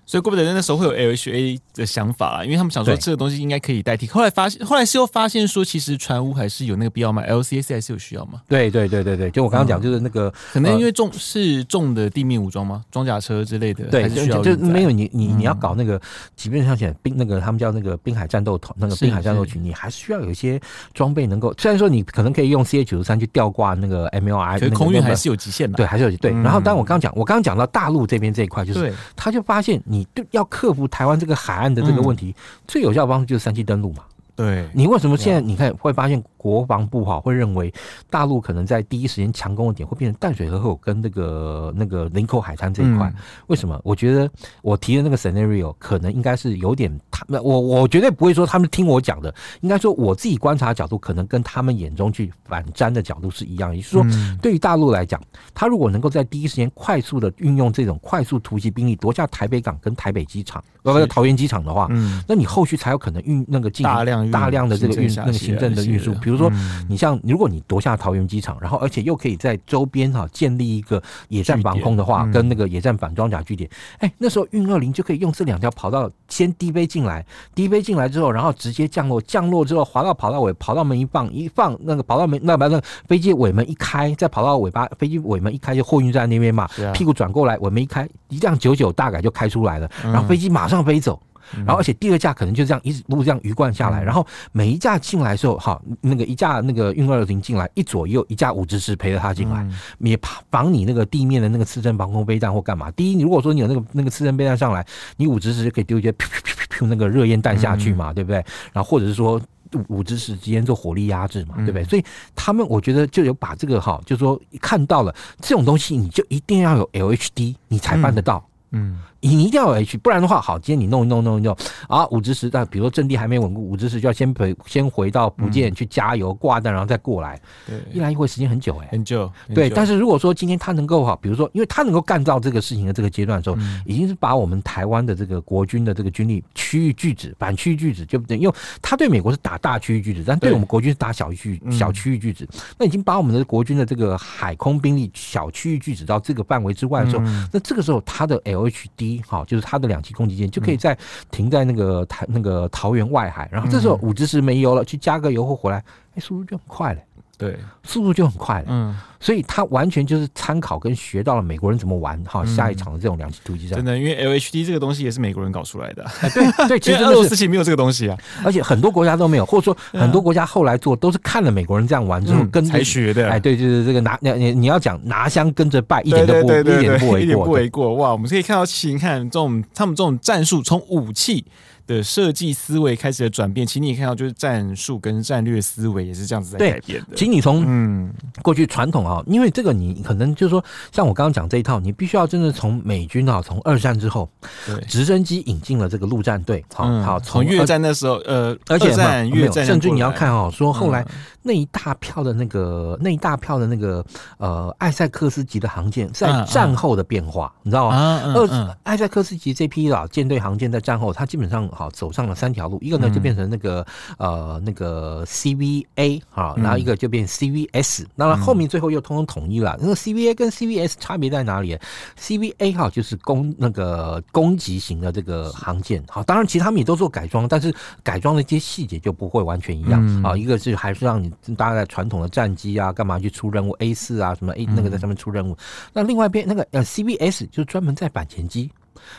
所以怪不得那时候会有 LHA 的想法啊，因为他们想说这个东西应该可以代替。后来发现，后来是又发现说，其实船坞还是有那个必要吗？LCAC 还是有需要吗？对对对对对，就我刚刚讲，就是那个可能因为重是重的地面武装吗？装甲车之类的，对，就就没有你你你要搞那个，即便像现在兵那个他们叫那个滨海战斗团那个滨海战斗群，你还是需要有一些装备能够。虽然说你可能可以用 CH 九十三去吊挂那个 MLI，空运还是有极限的。对，还是有对。然后，但我刚刚讲，我刚刚讲到大陆这边这一块，就是他就发现你要克服。台湾这个海岸的这个问题，最有效的方式就是三七登陆嘛。对，你为什么现在你看会发现国防部哈会认为大陆可能在第一时间强攻的点会变成淡水河口跟那个那个林口海滩这一块？为什么？我觉得我提的那个 scenario 可能应该是有点他们，我我绝对不会说他们听我讲的，应该说我自己观察的角度可能跟他们眼中去反战的角度是一样。也就是说，对于大陆来讲，他如果能够在第一时间快速的运用这种快速突击兵力夺下台北港跟台北机场，包括桃园机场的话，那你后续才有可能运那个进大量。大量的这个运那个行政的运输，比如说你像如果你夺下桃园机场，然后而且又可以在周边哈建立一个野战防空的话，跟那个野战反装甲据点，哎，那时候运二零就可以用这两条跑道先低飞进来，低飞进来之后，然后直接降落，降落之后滑到跑道尾，跑道门一放一放，那个跑道门那把那飞机尾门一开，再跑到尾巴，飞机尾门一开就货运站那边嘛，屁股转过来，尾门一开，一辆九九大概就开出来了，然后飞机马上飞走。然后，而且第二架可能就这样一路这样鱼贯下来，然后每一架进来的时候，好，那个一架那个运二零进来，一左右一架五直十陪着他进来，也防你那个地面的那个刺针防空飞弹或干嘛。第一，你如果说你有那个那个刺针飞弹上来，你五直十就可以丢一些噗噗噗噗那个热烟弹下去嘛，对不对？然后或者是说五直十之间做火力压制嘛，对不对？所以他们我觉得就有把这个哈，就是说看到了这种东西，你就一定要有 LHD，你才办得到。嗯。你一定要有 H，不然的话，好，今天你弄一弄弄一弄啊，五直十，但比如说阵地还没稳固，五直十就要先回先回到福建去加油挂弹，然后再过来，对，一来一回时间很久哎、欸，很久，对。但是如果说今天他能够哈，比如说，因为他能够干到这个事情的这个阶段的时候，嗯、已经是把我们台湾的这个国军的这个军力区域拒止，反区域拒止，就不对？因为他对美国是打大区域拒止，但对我们国军是打小区小区域拒止，那已经把我们的国军的这个海空兵力小区域拒止到这个范围之外的时候，嗯、那这个时候他的 LHD 哈，就是他的两。两栖攻击舰就可以在停在那个台那个桃园外海，然后这时候五直十没油了，去加个油后回来，哎，速度就很快了。对，速度就很快了。嗯，所以他完全就是参考跟学到了美国人怎么玩哈下一场的这种两栖突击战。真的，因为 LHD 这个东西也是美国人搞出来的。对对，其实俄罗斯其实没有这个东西啊，而且很多国家都没有，或者说很多国家后来做都是看了美国人这样玩之后跟才学的。哎，对，就是这个拿你你要讲拿香跟着拜，一点都不 一点不为过，一点不为过。哇，我们可以看到，其实看这种他们这种战术从武器。的设计思维开始的转变，其实你也看到，就是战术跟战略思维也是这样子在改变的。请你从嗯。过去传统啊，因为这个你可能就是说，像我刚刚讲这一套，你必须要真的从美军啊，从二战之后，对。直升机引进了这个陆战队，好好从越战那时候，呃，而且越战甚至你要看哦，说后来那一大票的那个那一大票的那个呃艾塞克斯级的航舰在战后的变化，你知道吗？二艾塞克斯级这批老舰队航舰在战后，它基本上。好，走上了三条路，一个呢就变成那个、嗯、呃那个 CVA 哈，然后一个就变 CVS，那么后面最后又通通统一了。那个 CVA 跟 CVS 差别在哪里？CVA 哈就是攻那个攻击型的这个航舰，好，当然其实他们也都做改装，但是改装的一些细节就不会完全一样啊。嗯、一个是还是让你搭在传统的战机啊，干嘛去出任务 A 四啊什么 A 那个在上面出任务。嗯、那另外一边那个呃 CBS 就是专门在板前机。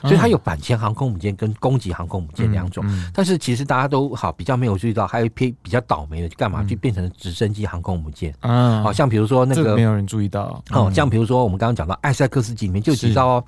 所以它有板前航空母舰跟攻击航空母舰两种，但是其实大家都好比较没有注意到，还有一批比较倒霉的，就干嘛就变成直升机航空母舰？啊，好像比如说那个没有人注意到哦，像比如说我们刚刚讲到艾塞克斯级里面就几招，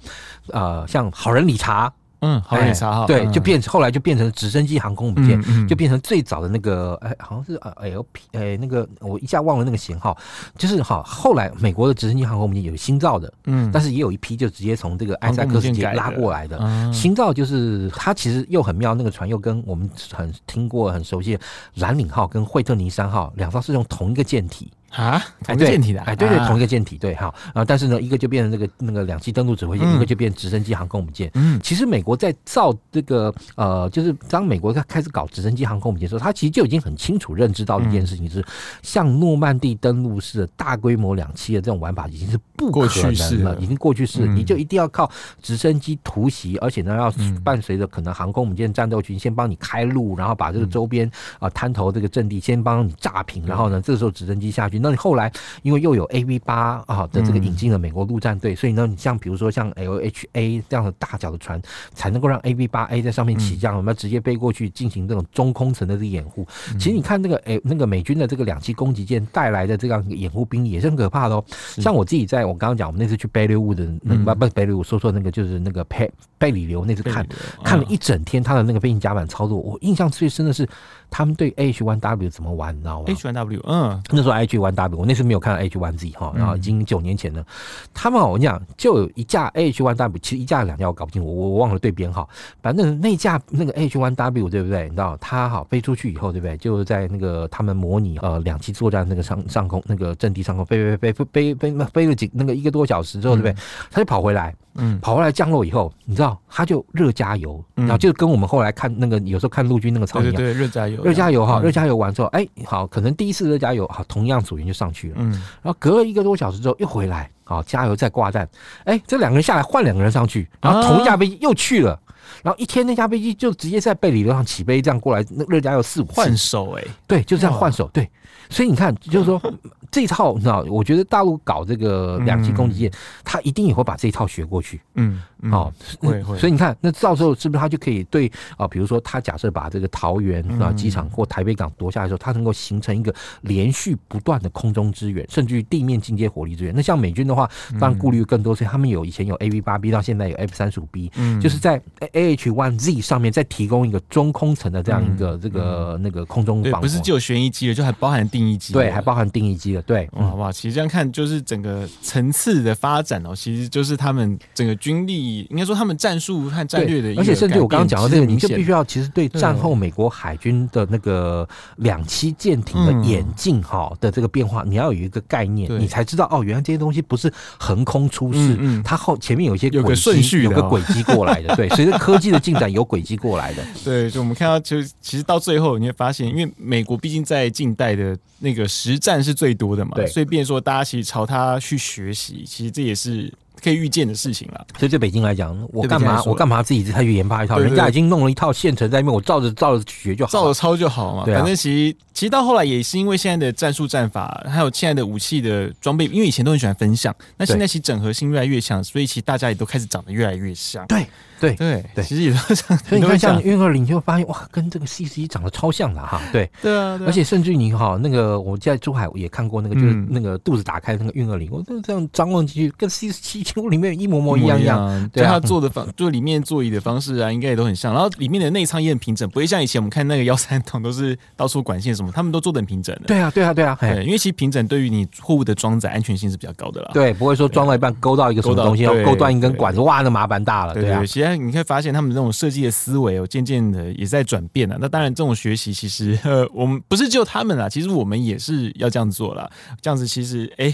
呃，像好人理查。嗯，好对，就变后来就变成直升机航空母舰，就变成最早的那个，哎，好像是呃 L P，哎，那个我一下忘了那个型号，就是哈，后来美国的直升机航空母舰有新造的，嗯，但是也有一批就直接从这个埃塞克斯级拉过来的，新造就是它其实又很妙，那个船又跟我们很听过很熟悉的蓝领号跟惠特尼三号两艘是用同一个舰体。啊，同一个舰体的，哎，对对，同一个舰体，对，好，啊，但是呢，一个就变成那个那个两栖登陆指挥舰，一个就变直升机航空母舰。嗯，其实美国在造这个呃，就是当美国开始搞直升机航空母舰的时候，他其实就已经很清楚认知到一件事情，是像诺曼底登陆式的大规模两栖的这种玩法已经是不可能了，已经过去式，你就一定要靠直升机突袭，而且呢，要伴随着可能航空母舰战斗群先帮你开路，然后把这个周边啊滩头这个阵地先帮你炸平，然后呢，这个时候直升机下去。那你后来因为又有 A V 八啊的这个引进了美国陆战队，所以呢，你像比如说像 L H A 这样的大脚的船，才能够让 A V 八 A 在上面起降，我们要直接飞过去进行这种中空层的这个掩护。其实你看那个诶，那个美军的这个两栖攻击舰带来的这样掩护兵力也是很可怕的哦。像我自己在我刚刚讲，我们那次去贝勒乌的那个不不贝勒乌，说错那个就是那个贝贝里流那次看看了一整天他的那个飞行甲板操作，我印象最深的是他们对 h one w 怎么玩你知道吗？H one w 嗯。那时候 h one w 我那时候没有看到 h one z 哈然后已经九年前了。他们好像就有一架 h one w 其实一架两架我搞不清楚我忘了对编号反正那架那个 h one w 对不对？你知道他好飞出去以后对不对？就是在那个他们模拟呃两栖作战那个上上空那个阵地上空飞飞飞飞飞飞飞了几那个一个多小时之后对不对？他就跑回来嗯。跑回来降落以后你知道他就热加油然后就跟我们后来看那个有时候看陆军那个场景对热加油。热加油哈，热加油完之后，哎，好，可能第一次热加油，好，同样组员就上去了，嗯，然后隔了一个多小时之后又回来，好，加油再挂弹，哎，这两个人下来换两个人上去，然后同一架飞机又去了，啊、然后一天那架飞机就直接在背里头上起飞，这样过来，那热加油四五换。手哎，对，就这样换手，对，所以你看，就是说。这一套你知道，我觉得大陆搞这个两栖攻击舰，他一定也会把这一套学过去。嗯，哦，会会。所以你看，那到时候是不是他就可以对啊？比如说，他假设把这个桃园啊机场或台北港夺下来的时候，他能够形成一个连续不断的空中支援，甚至于地面进阶火力支援。那像美军的话，当然顾虑更多，所以他们有以前有 AV 八 B，到现在有 F 三十五 B，就是在 AH one Z 上面再提供一个中空层的这样一个这个那个空中防。不是只有旋翼机了，就还包含定义机。对，还包含定义机的。对，好不好？其实这样看，就是整个层次的发展哦，其实就是他们整个军力，应该说他们战术和战略的。而且甚至我刚刚讲到这个，你就必须要其实对战后美国海军的那个两栖舰艇的演进哈的这个变化，你要有一个概念，你才知道哦，原来这些东西不是横空出世，它后前面有一些有个顺序，有个轨迹过来的。对，随着科技的进展，有轨迹过来的。对，就我们看到，就其实到最后你会发现，因为美国毕竟在近代的那个实战是最多的嘛，所以变。说大家其实朝他去学习，其实这也是可以预见的事情了。所以对北京来讲，我干嘛我干嘛自己再去研发一套？人家已经弄了一套现成在那边，我照着照着学就好，照着抄就好嘛。反正其实其实到后来也是因为现在的战术战法，还有现在的武器的装备，因为以前都很喜欢分享，那现在其实整合性越来越强，所以其实大家也都开始长得越来越像。对。对对对，其实也是这样。所以你看，像运二零，就会发现哇，跟这个 C 十一长得超像的哈。对对啊，而且甚至于你哈，那个我在珠海也看过那个，就是那个肚子打开的那个运二零，我都这样张望进去，跟 C 十七几乎里面一模模一样一样。对，它做的方，就里面座椅的方式啊，应该也都很像。然后里面的内舱也很平整，不会像以前我们看那个幺三筒都是到处管线什么，他们都做的很平整的。对啊，对啊，对啊。对，因为其实平整对于你货物的装载安全性是比较高的啦。对，不会说装到一半勾到一个什么东西，要勾断一根管子，哇，那麻烦大了。对啊，其实你可以发现他们。这种设计的思维哦，渐渐的也在转变了。那当然，这种学习其实 呃，我们不是只有他们啦，其实我们也是要这样做啦。这样子其实哎，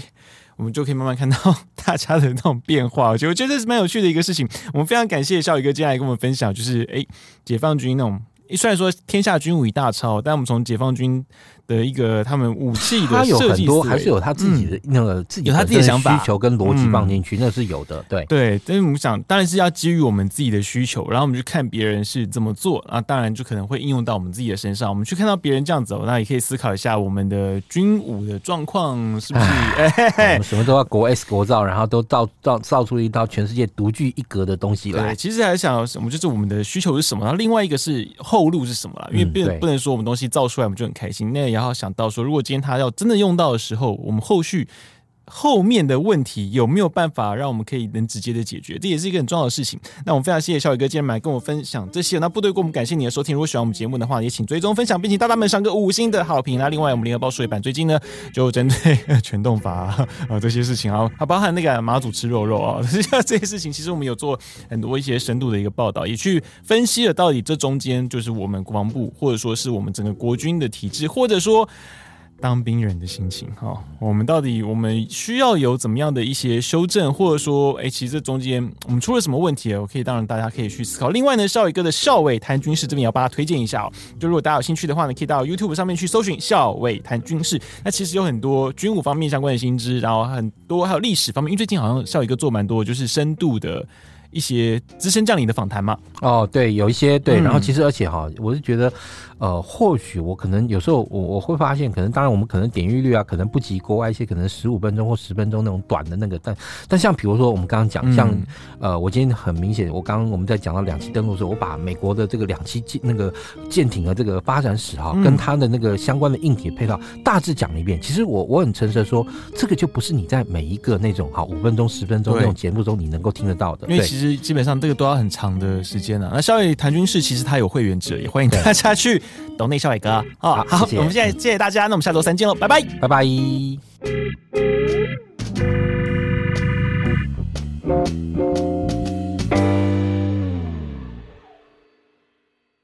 我们就可以慢慢看到大家的那种变化。我觉得，我觉得这是蛮有趣的一个事情。我们非常感谢孝宇哥接下来跟我们分享，就是哎，解放军那种虽然说天下军武一大抄，但我们从解放军。的一个他们武器的他有很多还是有他自己的那个自己有他自己的想法、需求跟逻辑放进去，那是有的。对对，但是我们想当然是要基于我们自己的需求，然后我们去看别人是怎么做，啊，当然就可能会应用到我们自己的身上。我们去看到别人这样走，那也可以思考一下我们的军武的状况是不是？哎，我们什么都要国 S 国造，然后都造造造出一套全世界独具一格的东西来。对，其实还是想，什么就是我们的需求是什么，然后另外一个是后路是什么了？因为不不能说我们东西造出来我们就很开心，那然后想到说。如果今天他要真的用到的时候，我们后续后面的问题有没有办法让我们可以能直接的解决？这也是一个很重要的事情。那我们非常谢谢小宇哥今天来跟我分享这些。那部队锅，我们感谢你的收听。如果喜欢我们节目的话，也请追踪分享，并请大大们上个五星的好评。那另外，我们联合报数位版最近呢，就针对全动法啊这些事情。啊，它包含那个马祖吃肉肉啊，这些事情，其实我们有做很多一些深度的一个报道，也去分析了到底这中间就是我们国防部，或者说是我们整个国军的体制，或者说。当兵人的心情哈，我们到底我们需要有怎么样的一些修正，或者说，哎，其实这中间我们出了什么问题？我可以当然大家可以去思考。另外呢，少宇哥的校尉谈军事这边也要帮他推荐一下哦。就如果大家有兴趣的话呢，可以到 YouTube 上面去搜寻校尉谈军事。那其实有很多军武方面相关的新知，然后很多还有历史方面，因为最近好像少宇哥做蛮多，就是深度的。一些资深将领的访谈嘛？哦，对，有一些对，然后其实而且哈，我是觉得，呃，或许我可能有时候我我会发现，可能当然我们可能点阅率啊，可能不及国外一些可能十五分钟或十分钟那种短的那个，但但像比如说我们刚刚讲，像呃，我今天很明显，我刚刚我们在讲到两栖登陆的时候，我把美国的这个两栖舰那个舰艇的这个发展史哈，跟它的那个相关的硬体配套大致讲了一遍。其实我我很诚实的说，这个就不是你在每一个那种哈五分钟十分钟那种节目中你能够听得到的，因为其实。基本上这个都要很长的时间了那小伟谭军事其实他有会员制也欢迎大家去懂内小伟哥。哦 好我们现在谢谢大家那我们下周三见喽拜拜。拜拜。